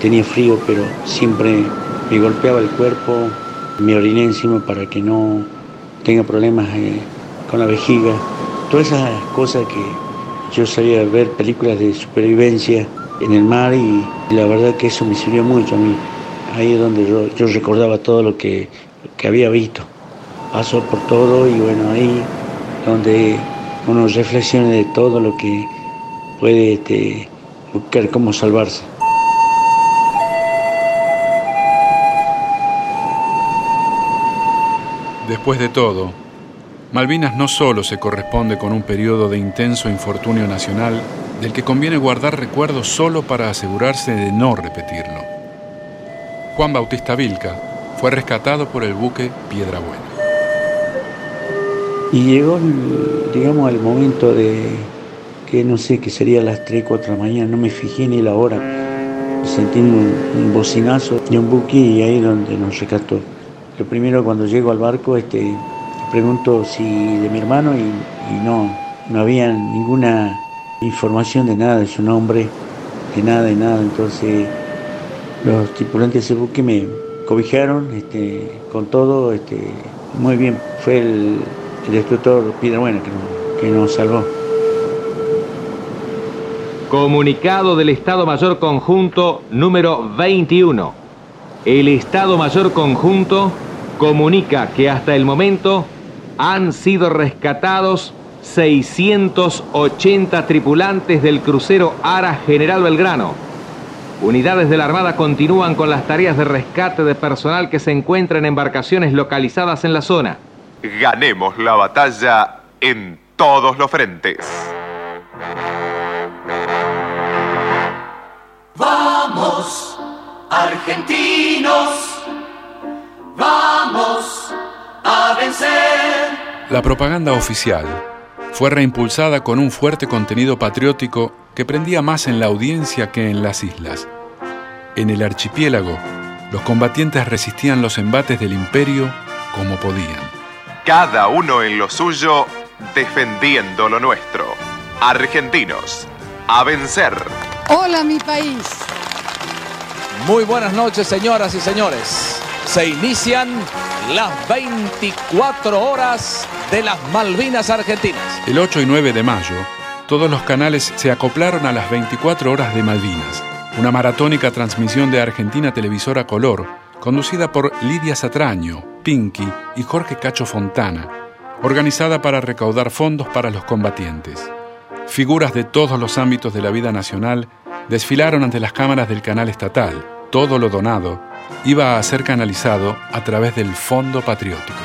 tenía frío, pero siempre me golpeaba el cuerpo, me oriné encima para que no tenga problemas eh, con la vejiga. Todas esas cosas que yo sabía ver películas de supervivencia en el mar y la verdad que eso me sirvió mucho a mí ahí es donde yo, recordaba todo lo que, había visto. Pasó por todo y bueno, ahí donde uno reflexiona de todo lo que puede este, buscar cómo salvarse. Después de todo, Malvinas no solo se corresponde con un periodo de intenso infortunio nacional del que conviene guardar recuerdos solo para asegurarse de no repetirlo. Juan Bautista Vilca fue rescatado por el buque Piedra Buena. Y llegó, digamos, el momento de que no sé, que sería las 3, 4 de la mañana, no me fijé ni la hora. Sentí un, bocinazo de un buque y ahí es donde nos rescató. Lo primero cuando llego al barco, este, pregunto si de mi hermano y, y no, no había ninguna información de nada, de su nombre, de nada, de nada. Entonces los tripulantes de ese buque me cobijaron este, con todo, este, muy bien. Fue el, el destructor Piedra Buena que, que nos salvó. Comunicado del Estado Mayor Conjunto número 21. El Estado Mayor Conjunto comunica que hasta el momento han sido rescatados 680 tripulantes del crucero Ara General Belgrano. Unidades de la Armada continúan con las tareas de rescate de personal que se encuentra en embarcaciones localizadas en la zona. Ganemos la batalla en todos los frentes. Vamos, argentinos, vamos a vencer. La propaganda oficial fue reimpulsada con un fuerte contenido patriótico que prendía más en la audiencia que en las islas. En el archipiélago, los combatientes resistían los embates del imperio como podían. Cada uno en lo suyo, defendiendo lo nuestro. Argentinos, a vencer. Hola mi país. Muy buenas noches señoras y señores. Se inician las 24 horas de las Malvinas Argentinas. El 8 y 9 de mayo, todos los canales se acoplaron a las 24 horas de Malvinas, una maratónica transmisión de Argentina Televisora Color, conducida por Lidia Satraño, Pinky y Jorge Cacho Fontana, organizada para recaudar fondos para los combatientes. Figuras de todos los ámbitos de la vida nacional desfilaron ante las cámaras del canal estatal. Todo lo donado iba a ser canalizado a través del Fondo Patriótico.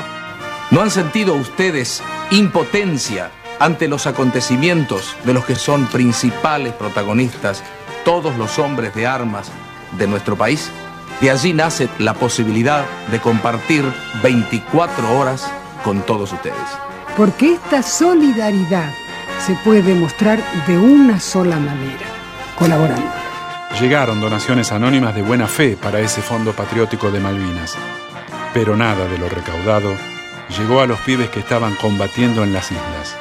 ¿No han sentido ustedes impotencia ante los acontecimientos de los que son principales protagonistas todos los hombres de armas de nuestro país? De allí nace la posibilidad de compartir 24 horas con todos ustedes. Porque esta solidaridad se puede demostrar de una sola manera, colaborando. Llegaron donaciones anónimas de buena fe para ese Fondo Patriótico de Malvinas, pero nada de lo recaudado llegó a los pibes que estaban combatiendo en las islas.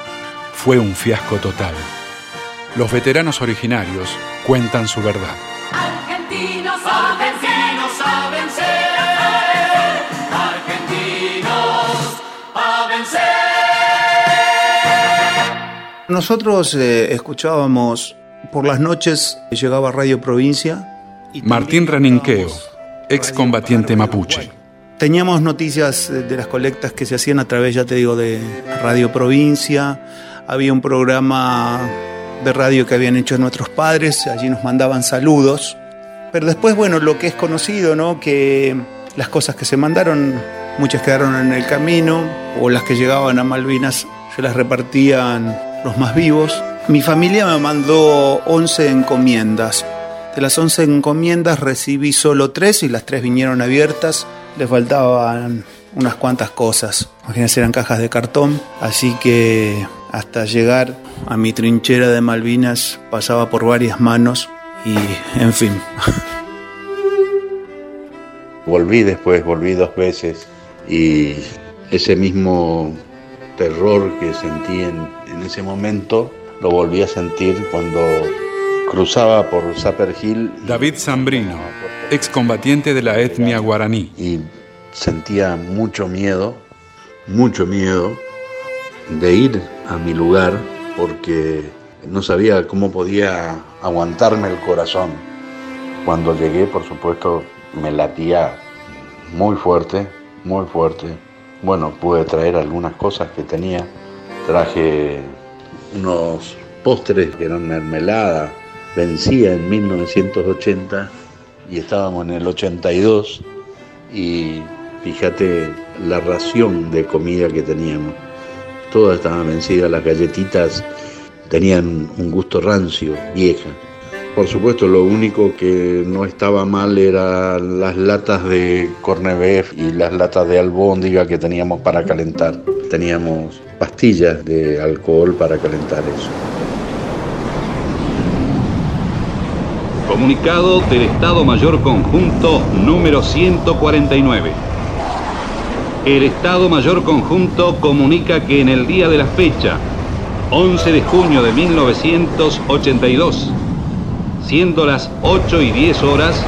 Fue un fiasco total. Los veteranos originarios cuentan su verdad. Argentinos, argentinos a vencer. Argentinos a vencer. Nosotros eh, escuchábamos por las noches, llegaba Radio Provincia. Martín Reninqueo, excombatiente mapuche. Teníamos noticias de las colectas que se hacían a través, ya te digo, de Radio Provincia. Había un programa de radio que habían hecho nuestros padres, allí nos mandaban saludos. Pero después, bueno, lo que es conocido, ¿no? Que las cosas que se mandaron, muchas quedaron en el camino, o las que llegaban a Malvinas se las repartían los más vivos. Mi familia me mandó 11 encomiendas. De las 11 encomiendas recibí solo 3 y las 3 vinieron abiertas. Le faltaban unas cuantas cosas. Imagínense, eran cajas de cartón. Así que hasta llegar a mi trinchera de Malvinas pasaba por varias manos y, en fin. Volví después, volví dos veces y ese mismo terror que sentí en, en ese momento lo volví a sentir cuando cruzaba por Zapper Hill. David Zambrino, excombatiente de la etnia guaraní. Y sentía mucho miedo, mucho miedo de ir a mi lugar porque no sabía cómo podía aguantarme el corazón. Cuando llegué, por supuesto, me latía muy fuerte, muy fuerte. Bueno, pude traer algunas cosas que tenía. Traje unos postres que eran mermelada. Vencía en 1980 y estábamos en el 82 y fíjate la ración de comida que teníamos. Todas estaban vencidas, las galletitas tenían un gusto rancio, vieja. Por supuesto, lo único que no estaba mal eran las latas de cornebef y las latas de albóndiga que teníamos para calentar. Teníamos pastillas de alcohol para calentar eso. Comunicado del Estado Mayor Conjunto número 149. El Estado Mayor Conjunto comunica que en el día de la fecha, 11 de junio de 1982, siendo las 8 y 10 horas,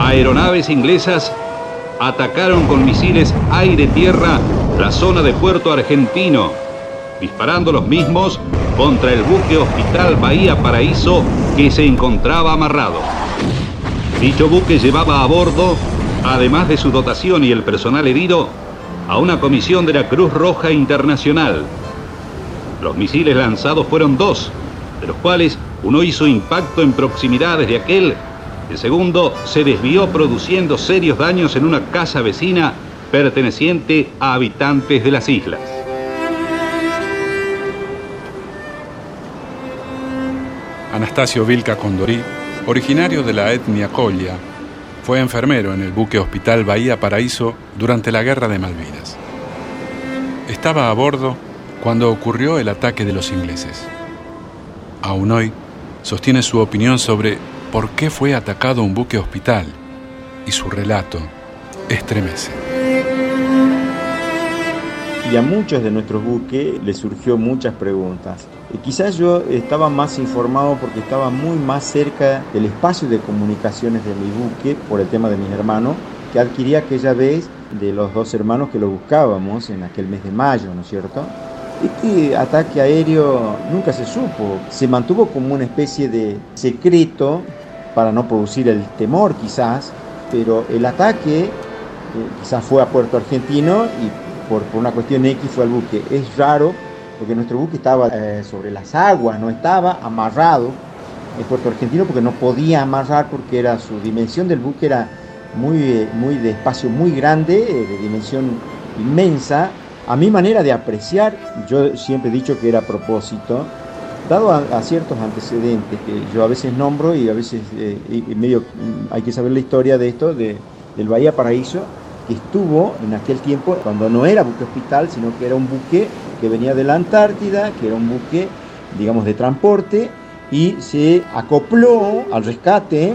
aeronaves inglesas atacaron con misiles aire-tierra la zona de Puerto Argentino, disparando los mismos contra el buque Hospital Bahía Paraíso que se encontraba amarrado. Dicho buque llevaba a bordo, además de su dotación y el personal herido, a una comisión de la Cruz Roja Internacional. Los misiles lanzados fueron dos, de los cuales uno hizo impacto en proximidades de aquel, el segundo se desvió produciendo serios daños en una casa vecina perteneciente a habitantes de las islas. Anastasio Vilca Condorí, originario de la etnia Colla, fue enfermero en el buque Hospital Bahía Paraíso durante la Guerra de Malvinas. Estaba a bordo cuando ocurrió el ataque de los ingleses. Aún hoy sostiene su opinión sobre por qué fue atacado un buque hospital y su relato estremece y a muchos de nuestros buques les surgió muchas preguntas. Y quizás yo estaba más informado porque estaba muy más cerca del espacio de comunicaciones de mi buque por el tema de mis hermanos, que adquirí aquella vez de los dos hermanos que lo buscábamos en aquel mes de mayo, ¿no es cierto? Este ataque aéreo nunca se supo, se mantuvo como una especie de secreto para no producir el temor quizás, pero el ataque eh, quizás fue a Puerto Argentino y por, una cuestión X fue al buque. Es raro porque nuestro buque estaba eh, sobre las aguas, no estaba amarrado en Puerto Argentino porque no podía amarrar porque era su dimensión del buque era muy, muy de espacio muy grande, eh, de dimensión inmensa. A mi manera de apreciar, yo siempre he dicho que era a propósito, dado a, ciertos antecedentes que yo a veces nombro y a veces eh, medio mm, hay que saber la historia de esto, de, del Bahía Paraíso, estuvo en aquel tiempo cuando no era buque hospital, sino que era un buque que venía de la Antártida, que era un buque, digamos, de transporte, y se acopló al rescate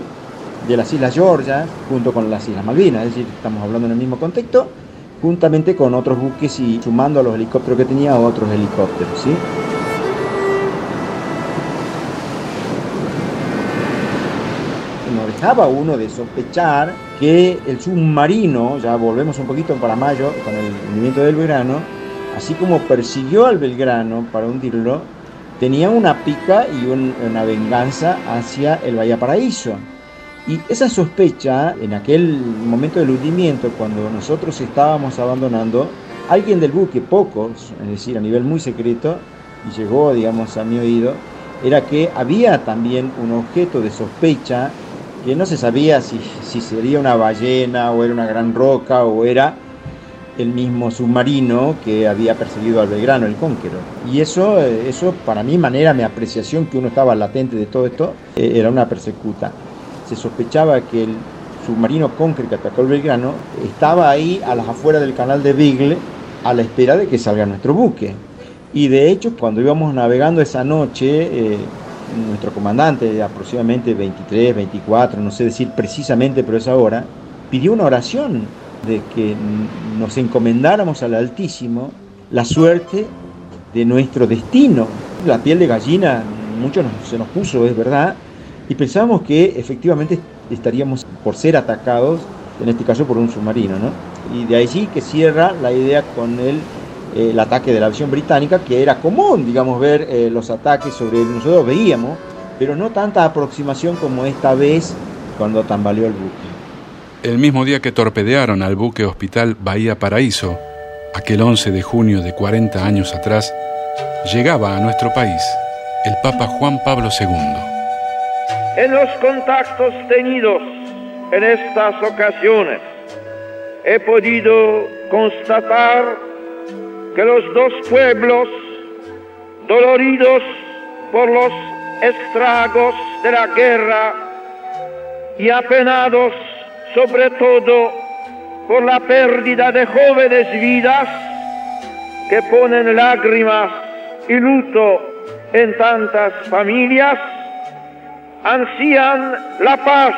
de las Islas Georgia junto con las Islas Malvinas, es decir, estamos hablando en el mismo contexto, juntamente con otros buques y sumando a los helicópteros que tenía otros helicópteros, ¿sí? No dejaba uno de sospechar que el submarino, ya volvemos un poquito para mayo con el hundimiento del Belgrano, así como persiguió al Belgrano para hundirlo, tenía una pica y una venganza hacia el Paraíso. Y esa sospecha, en aquel momento del hundimiento, cuando nosotros estábamos abandonando, alguien del buque, pocos, es decir, a nivel muy secreto, y llegó, digamos, a mi oído, era que había también un objeto de sospecha que no se sabía si, sería una ballena o era una gran roca o era el mismo submarino que había perseguido al Belgrano, el Conquero. Y eso, eh, eso para mi manera, mi apreciación que uno estaba latente de todo esto, eh, era una persecuta. Sospechaba que el submarino Conquero que atacó el Belgrano estaba ahí a las afueras del canal de Bigle a la espera de que salga nuestro buque. Y de hecho, cuando íbamos navegando esa noche, eh, nuestro comandante, aproximadamente 23, 24, no sé decir precisamente, pero esa hora, pidió una oración de que nos encomendáramos al Altísimo la suerte de nuestro destino. La piel de gallina mucho se nos puso, es verdad, y pensamos que efectivamente estaríamos por ser atacados, en este caso por un submarino, ¿no? Y de ahí sí que cierra la idea con el el ataque de la aviación británica, que era común, digamos, ver eh, los ataques sobre nosotros veíamos, pero no tanta aproximación como esta vez cuando tambaleó el buque. El mismo día que torpedearon al buque hospital Bahía Paraíso, aquel 11 de junio de 40 años atrás, llegaba a nuestro país el Papa Juan Pablo II. En los contactos tenidos en estas ocasiones, he podido constatar que los dos pueblos doloridos por los estragos de la guerra y apenados sobre todo por la pérdida de jóvenes vidas que ponen lágrimas y luto en tantas familias, ansían la paz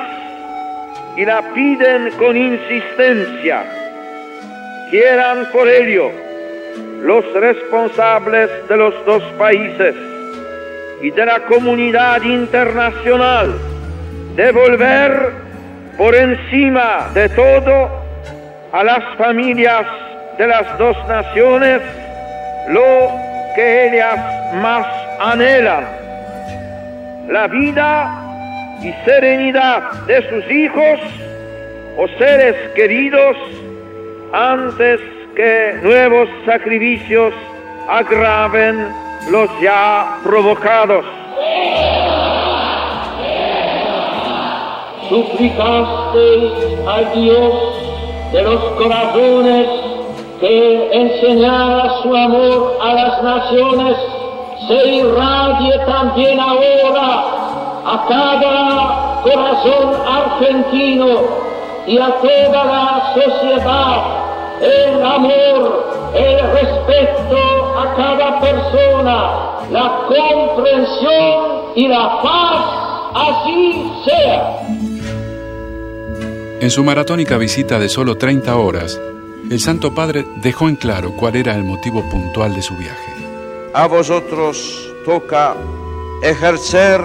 y la piden con insistencia. Quieran por ello los responsables de los dos países y de la comunidad internacional devolver por encima de todo a las familias de las dos naciones lo que ellas más anhelan, la vida y serenidad de sus hijos o seres queridos antes que nuevos sacrificios agraven los ya provocados. Suplicaste al Dios de los corazones que enseñara su amor a las naciones, se irradie también ahora a cada corazón argentino y a toda la sociedad el amor, el respeto a cada persona, la comprensión y la paz, así sea. En su maratónica visita de solo 30 horas, el Santo Padre dejó en claro cuál era el motivo puntual de su viaje. A vosotros toca ejercer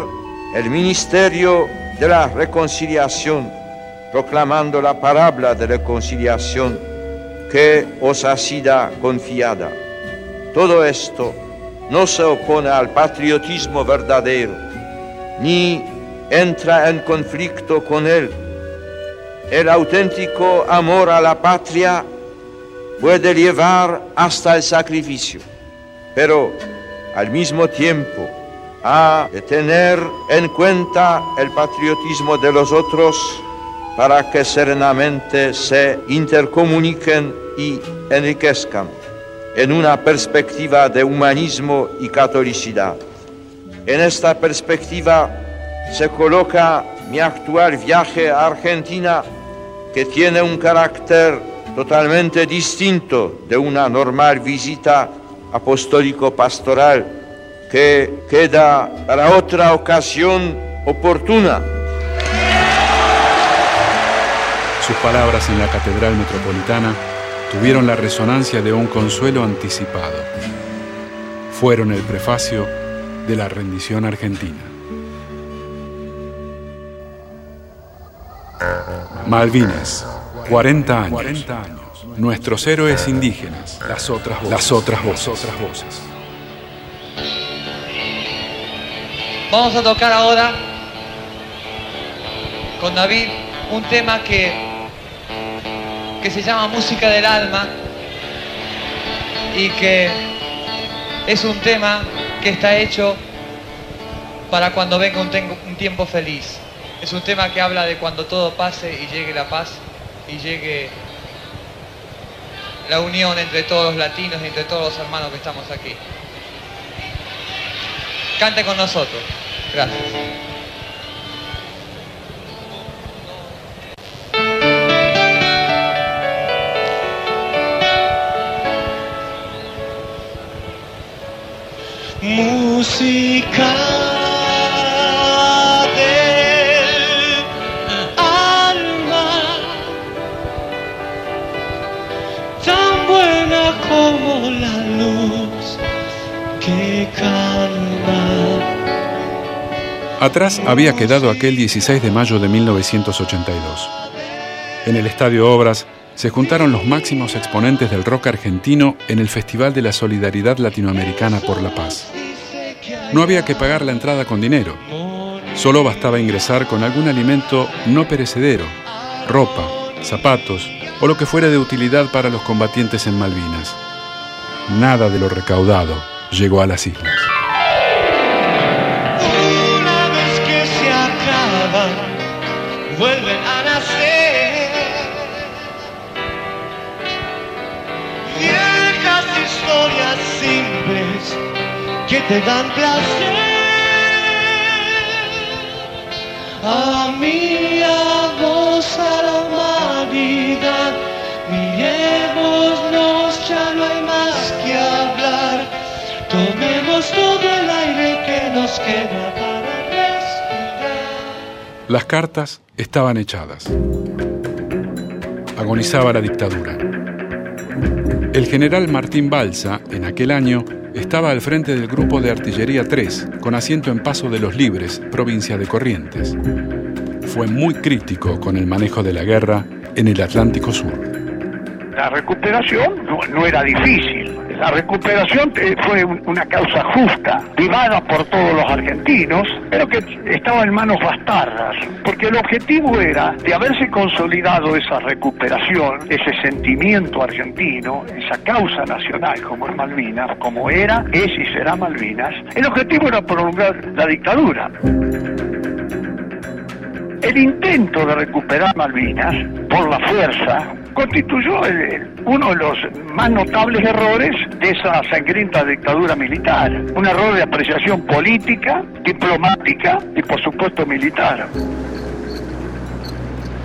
el ministerio de la reconciliación, proclamando la palabra de reconciliación que os ha sido confiada. Todo esto no se opone al patriotismo verdadero, ni entra en conflicto con él. El auténtico amor a la patria puede llevar hasta el sacrificio, pero al mismo tiempo de tener en cuenta el patriotismo de los otros para que serenamente se intercomuniquen y enriquezcan en una perspectiva de humanismo y catolicidad. En esta perspectiva se coloca mi actual viaje a Argentina que tiene un carácter totalmente distinto de una normal visita apostólico-pastoral que queda para otra ocasión oportuna. Sus palabras en la Catedral Metropolitana tuvieron la resonancia de un consuelo anticipado. Fueron el prefacio de la rendición argentina. Malvinas, 40 años. Nuestros héroes indígenas, las otras voces. Las otras voces. Otras voces. Vamos a tocar ahora con David un tema que, que se llama Música del Alma y que es un tema que está hecho para cuando venga un, un tiempo feliz. Es un tema que habla de cuando todo pase y llegue la paz y llegue la unión entre todos los latinos y entre todos los hermanos que estamos aquí. Cante con nosotros. Gracias. Música Atrás había quedado aquel 16 de mayo de 1982. En el Estadio Obras se juntaron los máximos exponentes del rock argentino en el Festival de la Solidaridad Latinoamericana por la Paz. No había que pagar la entrada con dinero, solo bastaba ingresar con algún alimento no perecedero, ropa, zapatos o lo que fuera de utilidad para los combatientes en Malvinas. Nada de lo recaudado llegó a las islas. que te dan placer. A mí a vos la humanidad, miremos, nos ya no hay más que hablar. Tomemos todo el aire que nos queda para respirar. Las cartas estaban echadas. Agonizaba la dictadura. El general Martín Balsa, en aquel año, estaba al frente del grupo de artillería 3, con asiento en Paso de los Libres, provincia de Corrientes. Fue muy crítico con el manejo de la guerra en el Atlántico Sur. La recuperación no, no era difícil. La recuperación eh, fue un- una causa justa, vivada por todos los argentinos, pero que estaba en manos bastardas, porque el objetivo era de haberse consolidado esa recuperación, ese sentimiento argentino, esa causa nacional como es Malvinas, como era, es y será Malvinas, el objetivo era prolongar la dictadura. El intento de recuperar Malvinas por la fuerza constituyó el- uno de los más notables errores de esa sangrienta dictadura militar. Un error de apreciación política, diplomática y por supuesto militar.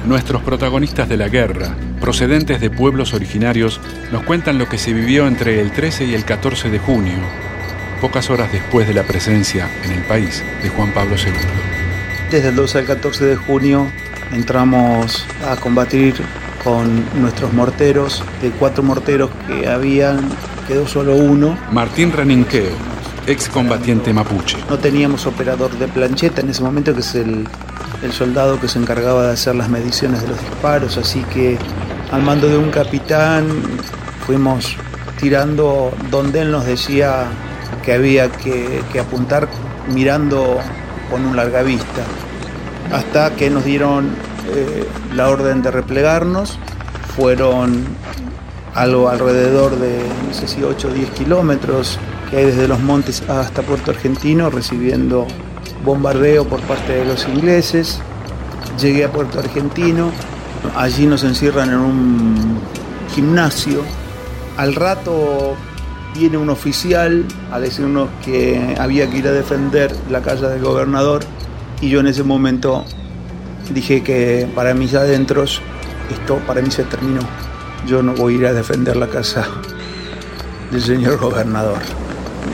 Nuestros protagonistas de la guerra, procedentes de pueblos originarios, nos cuentan lo que se vivió entre el 13 y el 14 de junio, pocas horas después de la presencia en el país de Juan Pablo II. Desde el 12 al 14 de junio entramos a combatir con nuestros morteros. De cuatro morteros que habían, quedó solo uno. Martín Reninqueo, excombatiente mapuche. No teníamos operador de plancheta en ese momento, que es el, el soldado que se encargaba de hacer las mediciones de los disparos, así que al mando de un capitán fuimos tirando donde él nos decía que había que, que apuntar mirando con un larga vista, hasta que nos dieron eh, la orden de replegarnos, fueron algo alrededor de, no sé si 8 o 10 kilómetros que hay desde los montes hasta Puerto Argentino, recibiendo bombardeo por parte de los ingleses. Llegué a Puerto Argentino, allí nos encierran en un gimnasio. Al rato viene un oficial a decirnos que había que ir a defender la casa del gobernador y yo en ese momento dije que para mis adentros esto para mí se terminó. Yo no voy a ir a defender la casa del señor gobernador.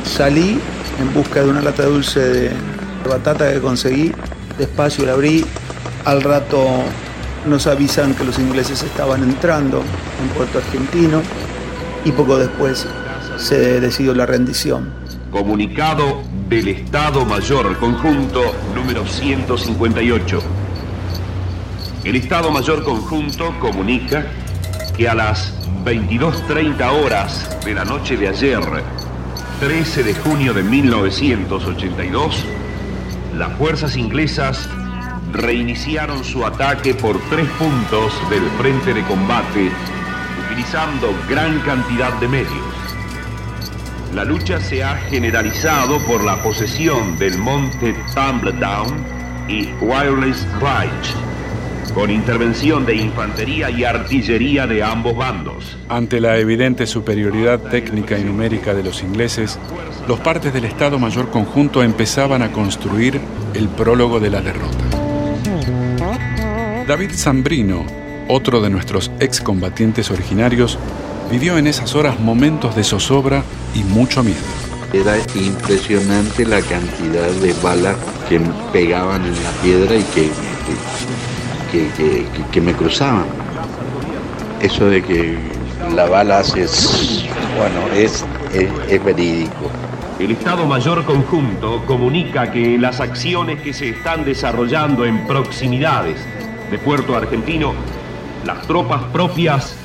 Salí en busca de una lata dulce de batata que conseguí, despacio la abrí, al rato nos avisan que los ingleses estaban entrando en Puerto Argentino y poco después se decidió la rendición. Comunicado del Estado Mayor Conjunto número 158. El Estado Mayor Conjunto comunica que a las 22.30 horas de la noche de ayer, 13 de junio de 1982, las fuerzas inglesas reiniciaron su ataque por tres puntos del frente de combate, utilizando gran cantidad de medios. La lucha se ha generalizado por la posesión del monte Tumbledown y Wireless Ridge, con intervención de infantería y artillería de ambos bandos. Ante la evidente superioridad técnica y numérica de los ingleses, los partes del Estado Mayor Conjunto empezaban a construir el prólogo de la derrota. David Zambrino, otro de nuestros excombatientes originarios, vivió en esas horas momentos de zozobra y mucho miedo. Era impresionante la cantidad de balas que pegaban en la piedra y que, que, que- que- me cruzaban. Eso de que la bala hace... Bueno, es, es, es verídico. El Estado Mayor Conjunto comunica que las acciones que se están desarrollando en proximidades de Puerto Argentino, las tropas propias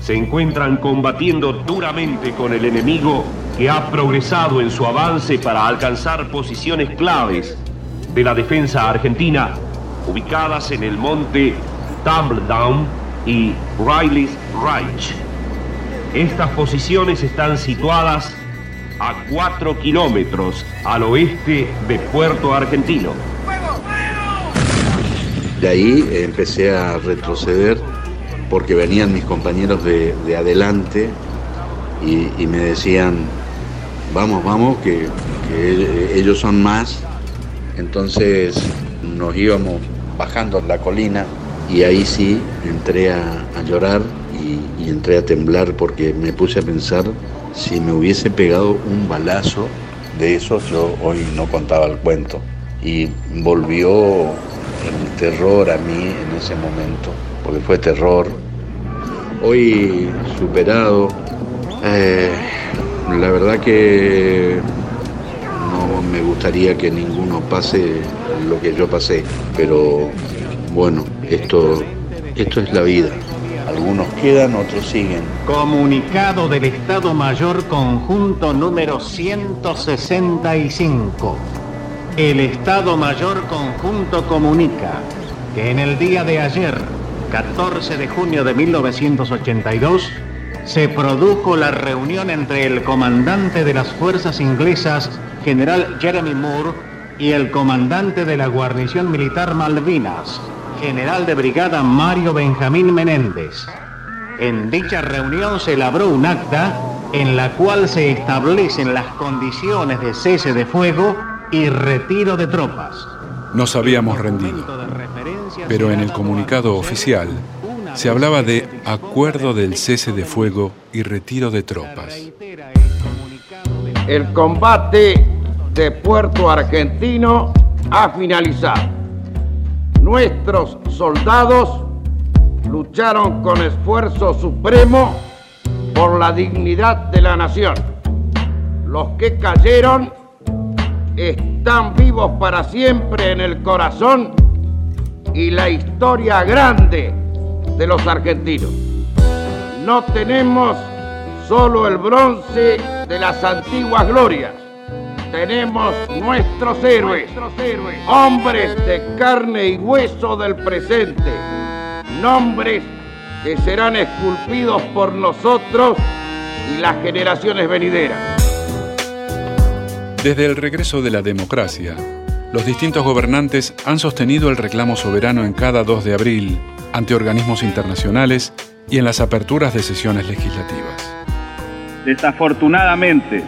se encuentran combatiendo duramente con el enemigo que ha progresado en su avance para alcanzar posiciones claves de la defensa argentina ubicadas en el monte Tumbledown y Riley's Ridge. Estas posiciones están situadas a 4 kilómetros al oeste de Puerto Argentino. De ahí empecé a retroceder porque venían mis compañeros de, de adelante y, y me decían, vamos, vamos, que, que ellos son más. Entonces nos íbamos bajando la colina y ahí sí entré a, llorar y, entré a temblar porque me puse a pensar si me hubiese pegado un balazo de esos yo hoy no contaba el cuento. Y volvió el terror a mí en ese momento porque fue terror. Hoy superado eh, la verdad que me gustaría que ninguno pase lo que yo pasé, pero bueno, esto, esto es la vida. Algunos quedan, otros siguen. Comunicado del Estado Mayor Conjunto número 165. El Estado Mayor Conjunto comunica que en el día de ayer, 14 de junio de 1982, se produjo la reunión entre el comandante de las fuerzas inglesas, general Jeremy Moore, y el comandante de la guarnición militar Malvinas, general de brigada Mario Benjamín Menéndez. En dicha reunión se elaboró un acta en la cual se establecen las condiciones de cese de fuego y retiro de tropas. Nos habíamos rendido, pero en el comunicado oficial se hablaba de acuerdo del cese de fuego y retiro de tropas. El combate de Puerto Argentino ha finalizado. Nuestros soldados lucharon con esfuerzo supremo por la dignidad de la nación. Los que cayeron están vivos para siempre en el corazón y la historia grande de los argentinos. No tenemos solo el bronce de las antiguas glorias, tenemos nuestros héroes, hombres de carne y hueso del presente, nombres que serán esculpidos por nosotros y las generaciones venideras. Desde el regreso de la democracia, los distintos gobernantes han sostenido el reclamo soberano en cada 2 de abril ante organismos internacionales y en las aperturas de sesiones legislativas. Desafortunadamente,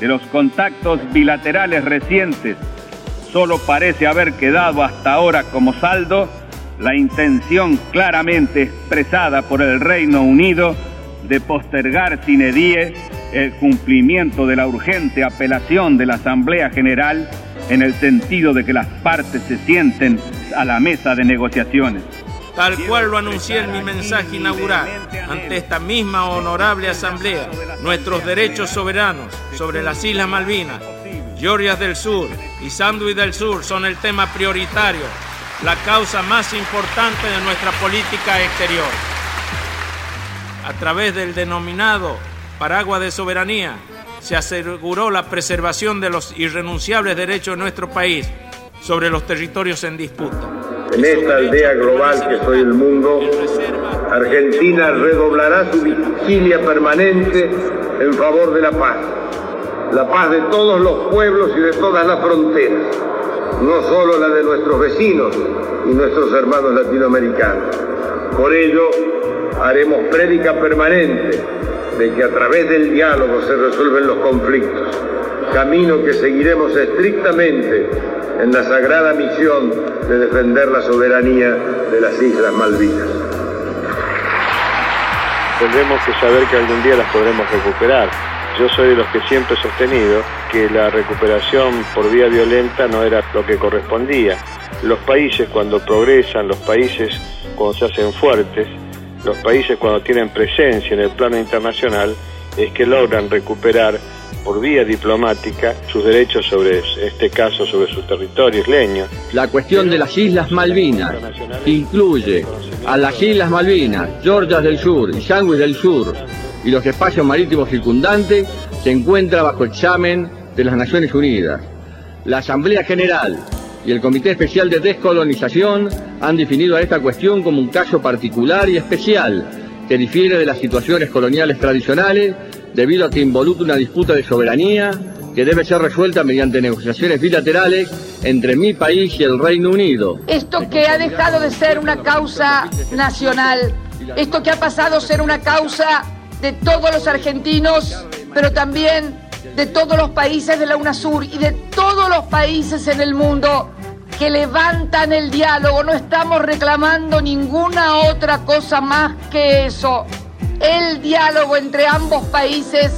de los contactos bilaterales recientes, solo parece haber quedado hasta ahora como saldo la intención claramente expresada por el Reino Unido de postergar sin die el cumplimiento de la urgente apelación de la Asamblea General en el sentido de que las partes se sienten a la mesa de negociaciones tal cual lo anuncié en mi mensaje inaugural ante esta misma honorable asamblea, nuestros derechos soberanos sobre las Islas Malvinas, Georgias del Sur y Sandwich del Sur son el tema prioritario, la causa más importante de nuestra política exterior. A través del denominado paraguas de soberanía, se aseguró la preservación de los irrenunciables derechos de nuestro país sobre los territorios en disputa. En esta aldea global que soy el mundo, Argentina redoblará su vigilia permanente en favor de la paz. La paz de todos los pueblos y de todas las fronteras, no solo la de nuestros vecinos y nuestros hermanos latinoamericanos. Por ello, haremos prédica permanente de que a través del diálogo se resuelven los conflictos, camino que seguiremos estrictamente en la sagrada misión de defender la soberanía de las Islas Malvinas. Tendremos que saber que algún día las podremos recuperar. Yo soy de los que siempre he sostenido que la recuperación por vía violenta no era lo que correspondía. Los países cuando progresan, los países cuando se hacen fuertes, los países cuando tienen presencia en el plano internacional, es que logran recuperar por vía diplomática sus derechos sobre este caso, sobre su territorio isleño. La cuestión de las Islas Malvinas incluye a las Islas Malvinas, Georgias del Sur y Sandwich del Sur y los espacios marítimos circundantes se encuentra bajo examen de las Naciones Unidas. La Asamblea General y el Comité Especial de Descolonización han definido a esta cuestión como un caso particular y especial que difiere de las situaciones coloniales tradicionales debido a que involucra una disputa de soberanía que debe ser resuelta mediante negociaciones bilaterales entre mi país y el Reino Unido. Esto que ha dejado de ser una causa nacional, esto que ha pasado a ser una causa de todos los argentinos, pero también de todos los países de la UNASUR y de todos los países en el mundo que levantan el diálogo. No estamos reclamando ninguna otra cosa más que eso. El diálogo entre ambos países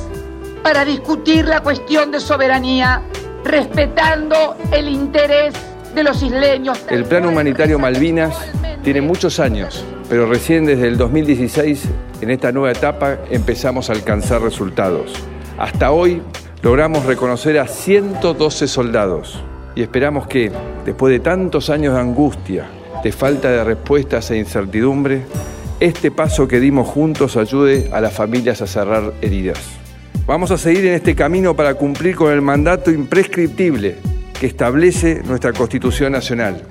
para discutir la cuestión de soberanía, respetando el interés de los isleños. El plan humanitario Malvinas tiene muchos años, pero recién desde el 2016, en esta nueva etapa, empezamos a alcanzar resultados. Hasta hoy logramos reconocer a 112 soldados y esperamos que, después de tantos años de angustia, de falta de respuestas e incertidumbre, este paso que dimos juntos ayude a las familias a cerrar heridas. Vamos a seguir en este camino para cumplir con el mandato imprescriptible que establece nuestra Constitución Nacional.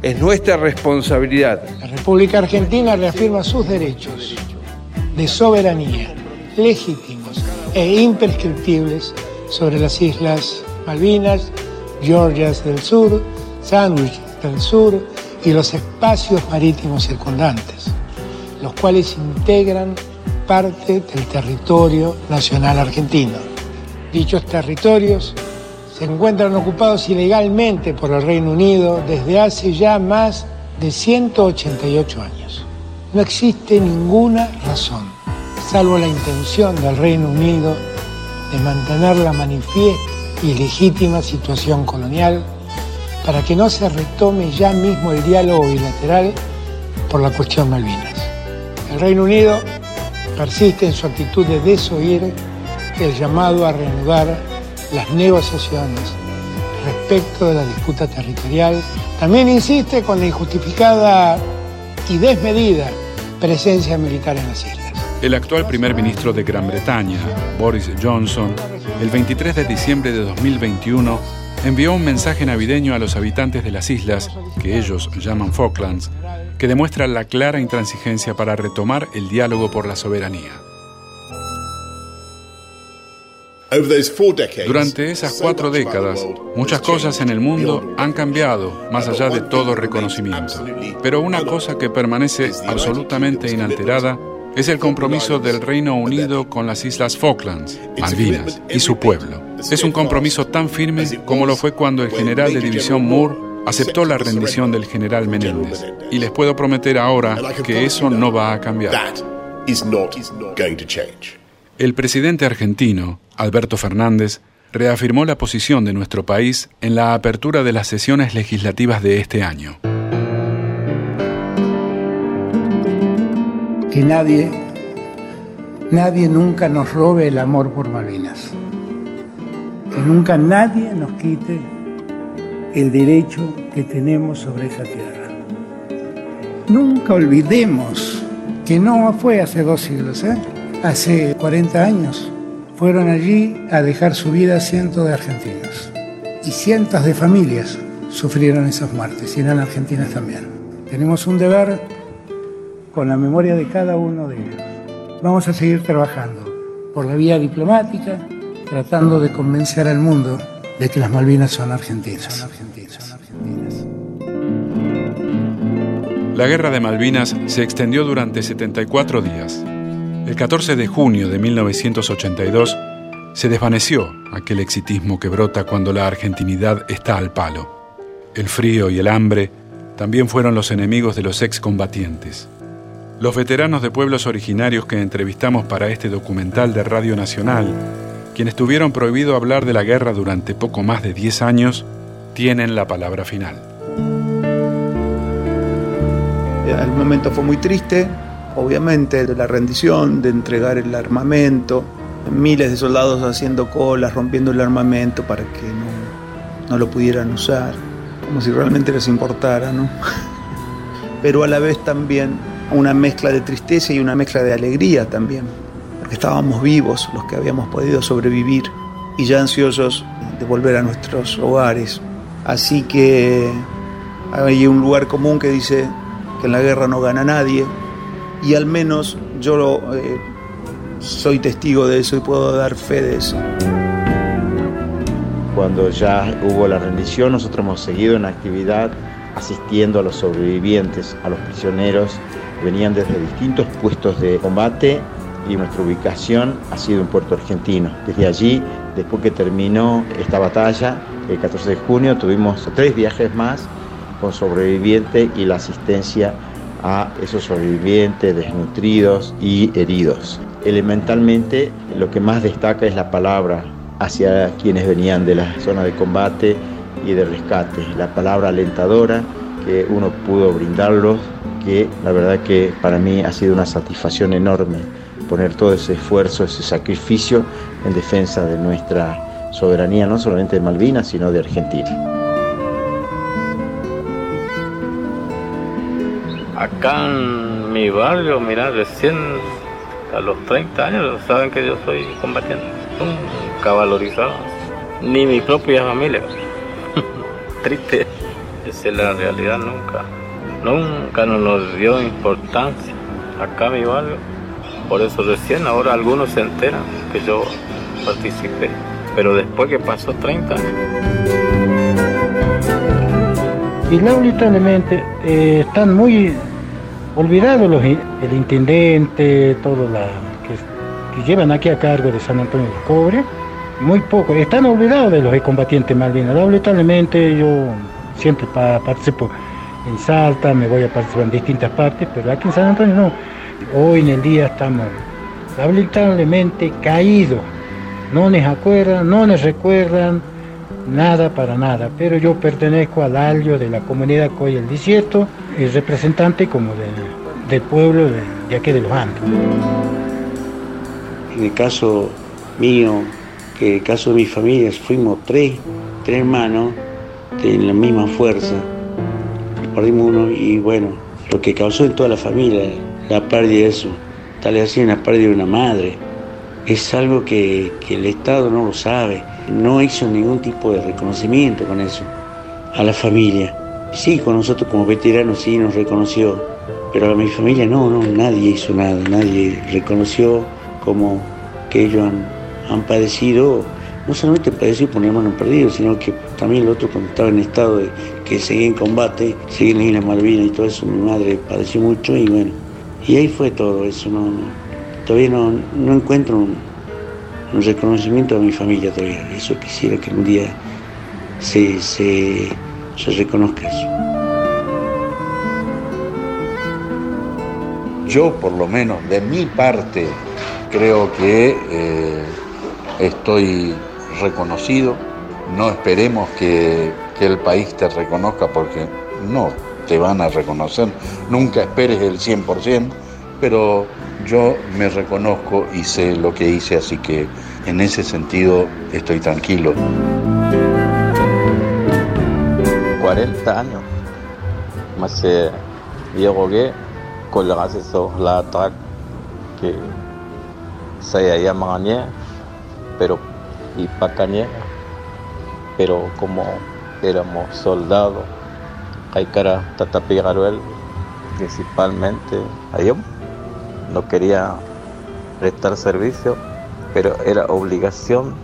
Es nuestra responsabilidad. La República Argentina reafirma sus derechos de soberanía legítimos e imprescriptibles sobre las islas Malvinas, Georgias del Sur, Sandwich del Sur y los espacios marítimos circundantes, los cuales integran parte del territorio nacional argentino. Dichos territorios se encuentran ocupados ilegalmente por el Reino Unido desde hace ya más de 188 años. No existe ninguna razón, salvo la intención del Reino Unido de mantener la manifiesta y legítima situación colonial para que no se retome ya mismo el diálogo bilateral por la cuestión Malvinas. El Reino Unido persiste en su actitud de desoír el llamado a reanudar las negociaciones respecto de la disputa territorial. También insiste con la injustificada y desmedida presencia militar en las islas. El actual primer ministro de Gran Bretaña, Boris Johnson, el 23 de diciembre de 2021, envió un mensaje navideño a los habitantes de las islas, que ellos llaman Falklands, que demuestra la clara intransigencia para retomar el diálogo por la soberanía. Durante esas cuatro décadas, muchas cosas en el mundo han cambiado más allá de todo reconocimiento. Pero una cosa que permanece absolutamente inalterada es el compromiso del Reino Unido con las Islas Falklands, Malvinas y su pueblo. Es un compromiso tan firme como lo fue cuando el general de división Moore aceptó la rendición del general Menéndez. Y les puedo prometer ahora que eso no va a cambiar. El presidente argentino, Alberto Fernández, reafirmó la posición de nuestro país en la apertura de las sesiones legislativas de este año. Que nadie, nadie nunca nos robe el amor por Malvinas. Que nunca nadie nos quite el derecho que tenemos sobre esa tierra. Nunca olvidemos que no fue hace dos siglos, ¿eh? hace 40 años. Fueron allí a dejar su vida cientos de argentinos y cientos de familias sufrieron esas muertes y eran argentinas también. Tenemos un deber con la memoria de cada uno de ellos. Vamos a seguir trabajando por la vía diplomática, tratando de convencer al mundo de que las Malvinas son argentinas. La guerra de Malvinas se extendió durante 74 días. El 14 de junio de 1982 se desvaneció aquel exitismo que brota cuando la argentinidad está al palo. El frío y el hambre también fueron los enemigos de los excombatientes. Los veteranos de pueblos originarios que entrevistamos para este documental de Radio Nacional, quienes tuvieron prohibido hablar de la guerra durante poco más de 10 años, tienen la palabra final. El momento fue muy triste, obviamente, de la rendición, de entregar el armamento, miles de soldados haciendo colas, rompiendo el armamento para que no, no lo pudieran usar, como si realmente les importara, ¿no? Pero a la vez también una mezcla de tristeza y una mezcla de alegría también, porque estábamos vivos los que habíamos podido sobrevivir y ya ansiosos de volver a nuestros hogares. Así que hay un lugar común que dice que en la guerra no gana nadie y al menos yo eh, soy testigo de eso y puedo dar fe de eso. Cuando ya hubo la rendición, nosotros hemos seguido en actividad asistiendo a los sobrevivientes, a los prisioneros. Venían desde distintos puestos de combate y nuestra ubicación ha sido en Puerto Argentino. Desde allí, después que terminó esta batalla, el 14 de junio tuvimos tres viajes más con sobrevivientes y la asistencia a esos sobrevivientes desnutridos y heridos. Elementalmente lo que más destaca es la palabra hacia quienes venían de la zona de combate y de rescate, la palabra alentadora que uno pudo brindarlos, que la verdad que para mí ha sido una satisfacción enorme poner todo ese esfuerzo, ese sacrificio en defensa de nuestra soberanía, no solamente de Malvinas, sino de Argentina. Acá en mi barrio, mira, recién a los 30 años saben que yo soy combatiente, nunca valorizado, ni mi propia familia. Triste, esa es la realidad, nunca, nunca nos dio importancia acá mi barrio. Por eso recién ahora algunos se enteran que yo participé, pero después que pasó 30 años. Y lamentablemente eh, están muy olvidados los, el intendente, todos la que, llevan aquí a cargo de San Antonio del Cobre, muy poco, están olvidados de los combatientes Malvinas. Lamentablemente yo siempre participo en Salta, me voy a participar en distintas partes, pero aquí en San Antonio no. Hoy en el día estamos lamentablemente caídos. No nos acuerdan, no nos recuerdan nada para nada, pero yo pertenezco al alio de la comunidad Coy el Desierto, el representante como del pueblo de, aquí de los Andes. En el caso mío, que en el caso de mi familia, fuimos tres, tres hermanos de la misma fuerza, perdimos uno y bueno, lo que causó en toda la familia la pérdida de eso, tal vez así la pérdida de una madre, es algo que, que el Estado no lo sabe no hizo ningún tipo de reconocimiento con eso a la familia. Sí, con nosotros como veteranos sí nos reconoció, pero a mi familia no, no, nadie hizo nada, nadie reconoció como que ellos han, padecido, no solamente padecido por un hermano perdido, sino que también el otro cuando estaba en estado de que seguía en combate, seguía en la isla Malvinas y todo eso, mi madre padeció mucho y bueno, y ahí fue todo eso, no, todavía no, no encuentro un, reconocimiento a mi familia todavía. Eso quisiera que un día se, se, reconozca eso. Yo, por lo menos, de mi parte, creo que eh, estoy reconocido. No esperemos que, que el país te reconozca porque no te van a reconocer. Nunca esperes el 100%, pero yo me reconozco y sé lo que hice, así que en ese sentido estoy tranquilo. 40 años. Más llegué con la la que se llama pero y pacañé, pero como éramos soldados, hay cara tatapi principalmente, yo no quería prestar servicio, pero era obligación.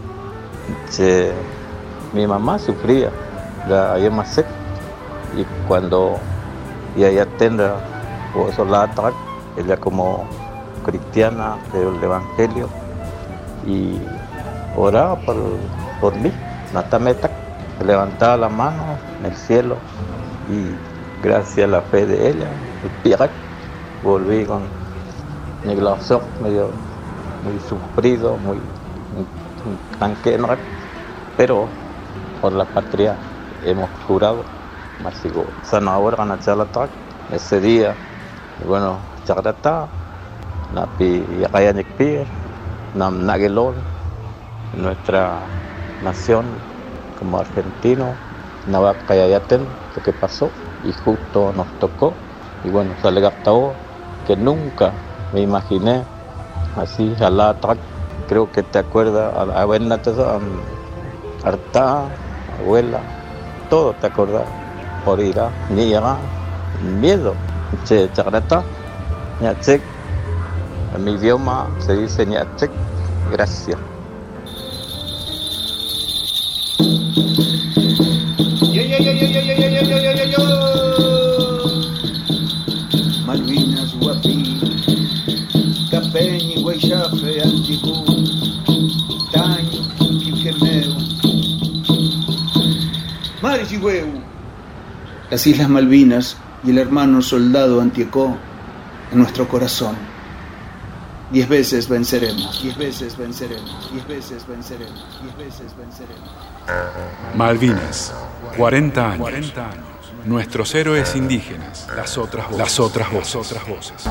mi mamá sufría la más y cuando ella tendrá o la ella como cristiana del evangelio y oraba por, por mí, Natameta, levantaba la mano en el cielo y gracias a la fe de ella, el volví con mi glazo medio muy sufrido, muy, muy pero por la patria hemos jurado, más digo, ahora a ataque ese día, bueno, chagrata, napi yakayanikpir, nam nagelol, nuestra nación como argentino, Navap Kayayaten, lo que pasó, y justo nos tocó, y bueno, sale que nunca me imaginé así, la creo que te acuerdas, abuela, harta, abuela, todo te acuerdas, por ir a miedo, che, chagrata, en mi idioma se dice ñachek, gracias. Las Islas Malvinas y el hermano soldado Antiecó en nuestro corazón. Diez veces venceremos, diez veces venceremos, diez veces venceremos, diez veces venceremos. Malvinas, 40 años. Nuestros héroes indígenas, las otras voces. Las otras voces. otras voces.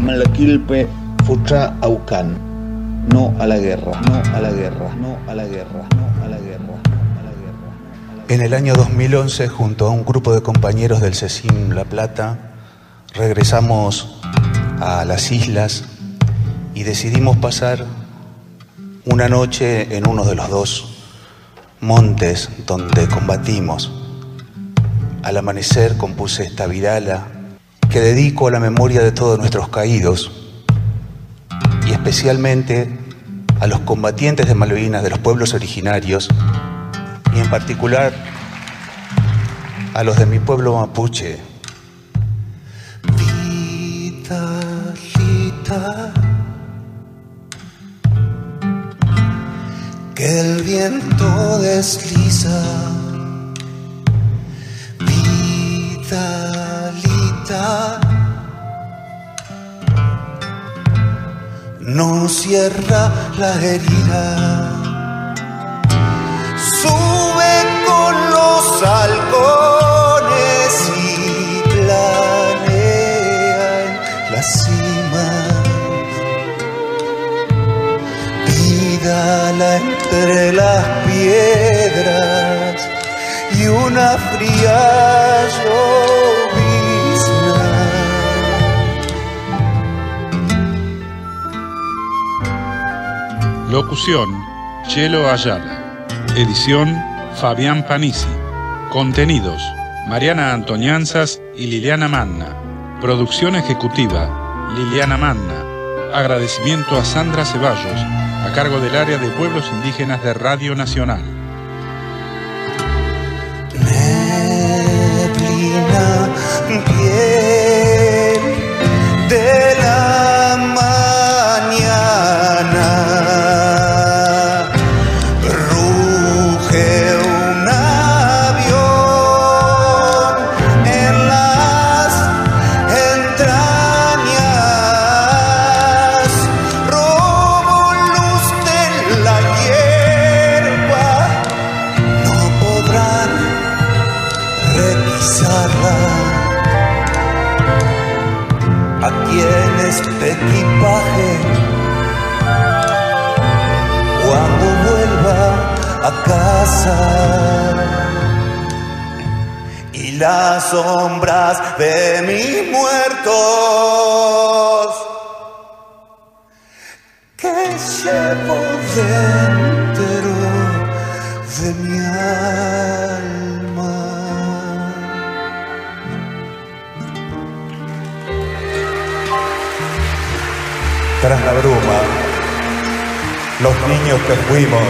Malaquilpe Futra Aucan. No a la guerra, no a la guerra, no a la guerra, no a la guerra. En el año 2011, junto a un grupo de compañeros del CECIM La Plata, regresamos a las islas y decidimos pasar una noche en uno de los dos montes donde combatimos. Al amanecer compuse esta virala que dedico a la memoria de todos nuestros caídos y especialmente a los combatientes de Malvinas de los pueblos originarios y en particular a los de mi pueblo mapuche. Vitalita, que el viento desliza. Vitalita, no cierra la herida. Los halcones y planea en la cima. Pídala entre las piedras y una fría llovizna. Locución, Chelo Ayala. Edición, Fabián Panisi. Contenidos, Mariana Antonianzas y Liliana Manna. Producción ejecutiva, Liliana Manna. Agradecimiento a Sandra Ceballos, a cargo del área de pueblos indígenas de Radio Nacional. de sombras de mis muertos que llevo dentro de mi alma. Tras la bruma, los niños que fuimos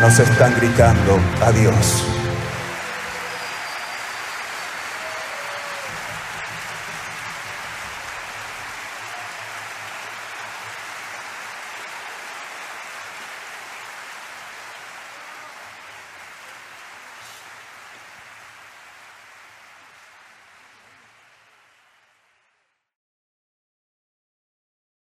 nos están gritando adiós.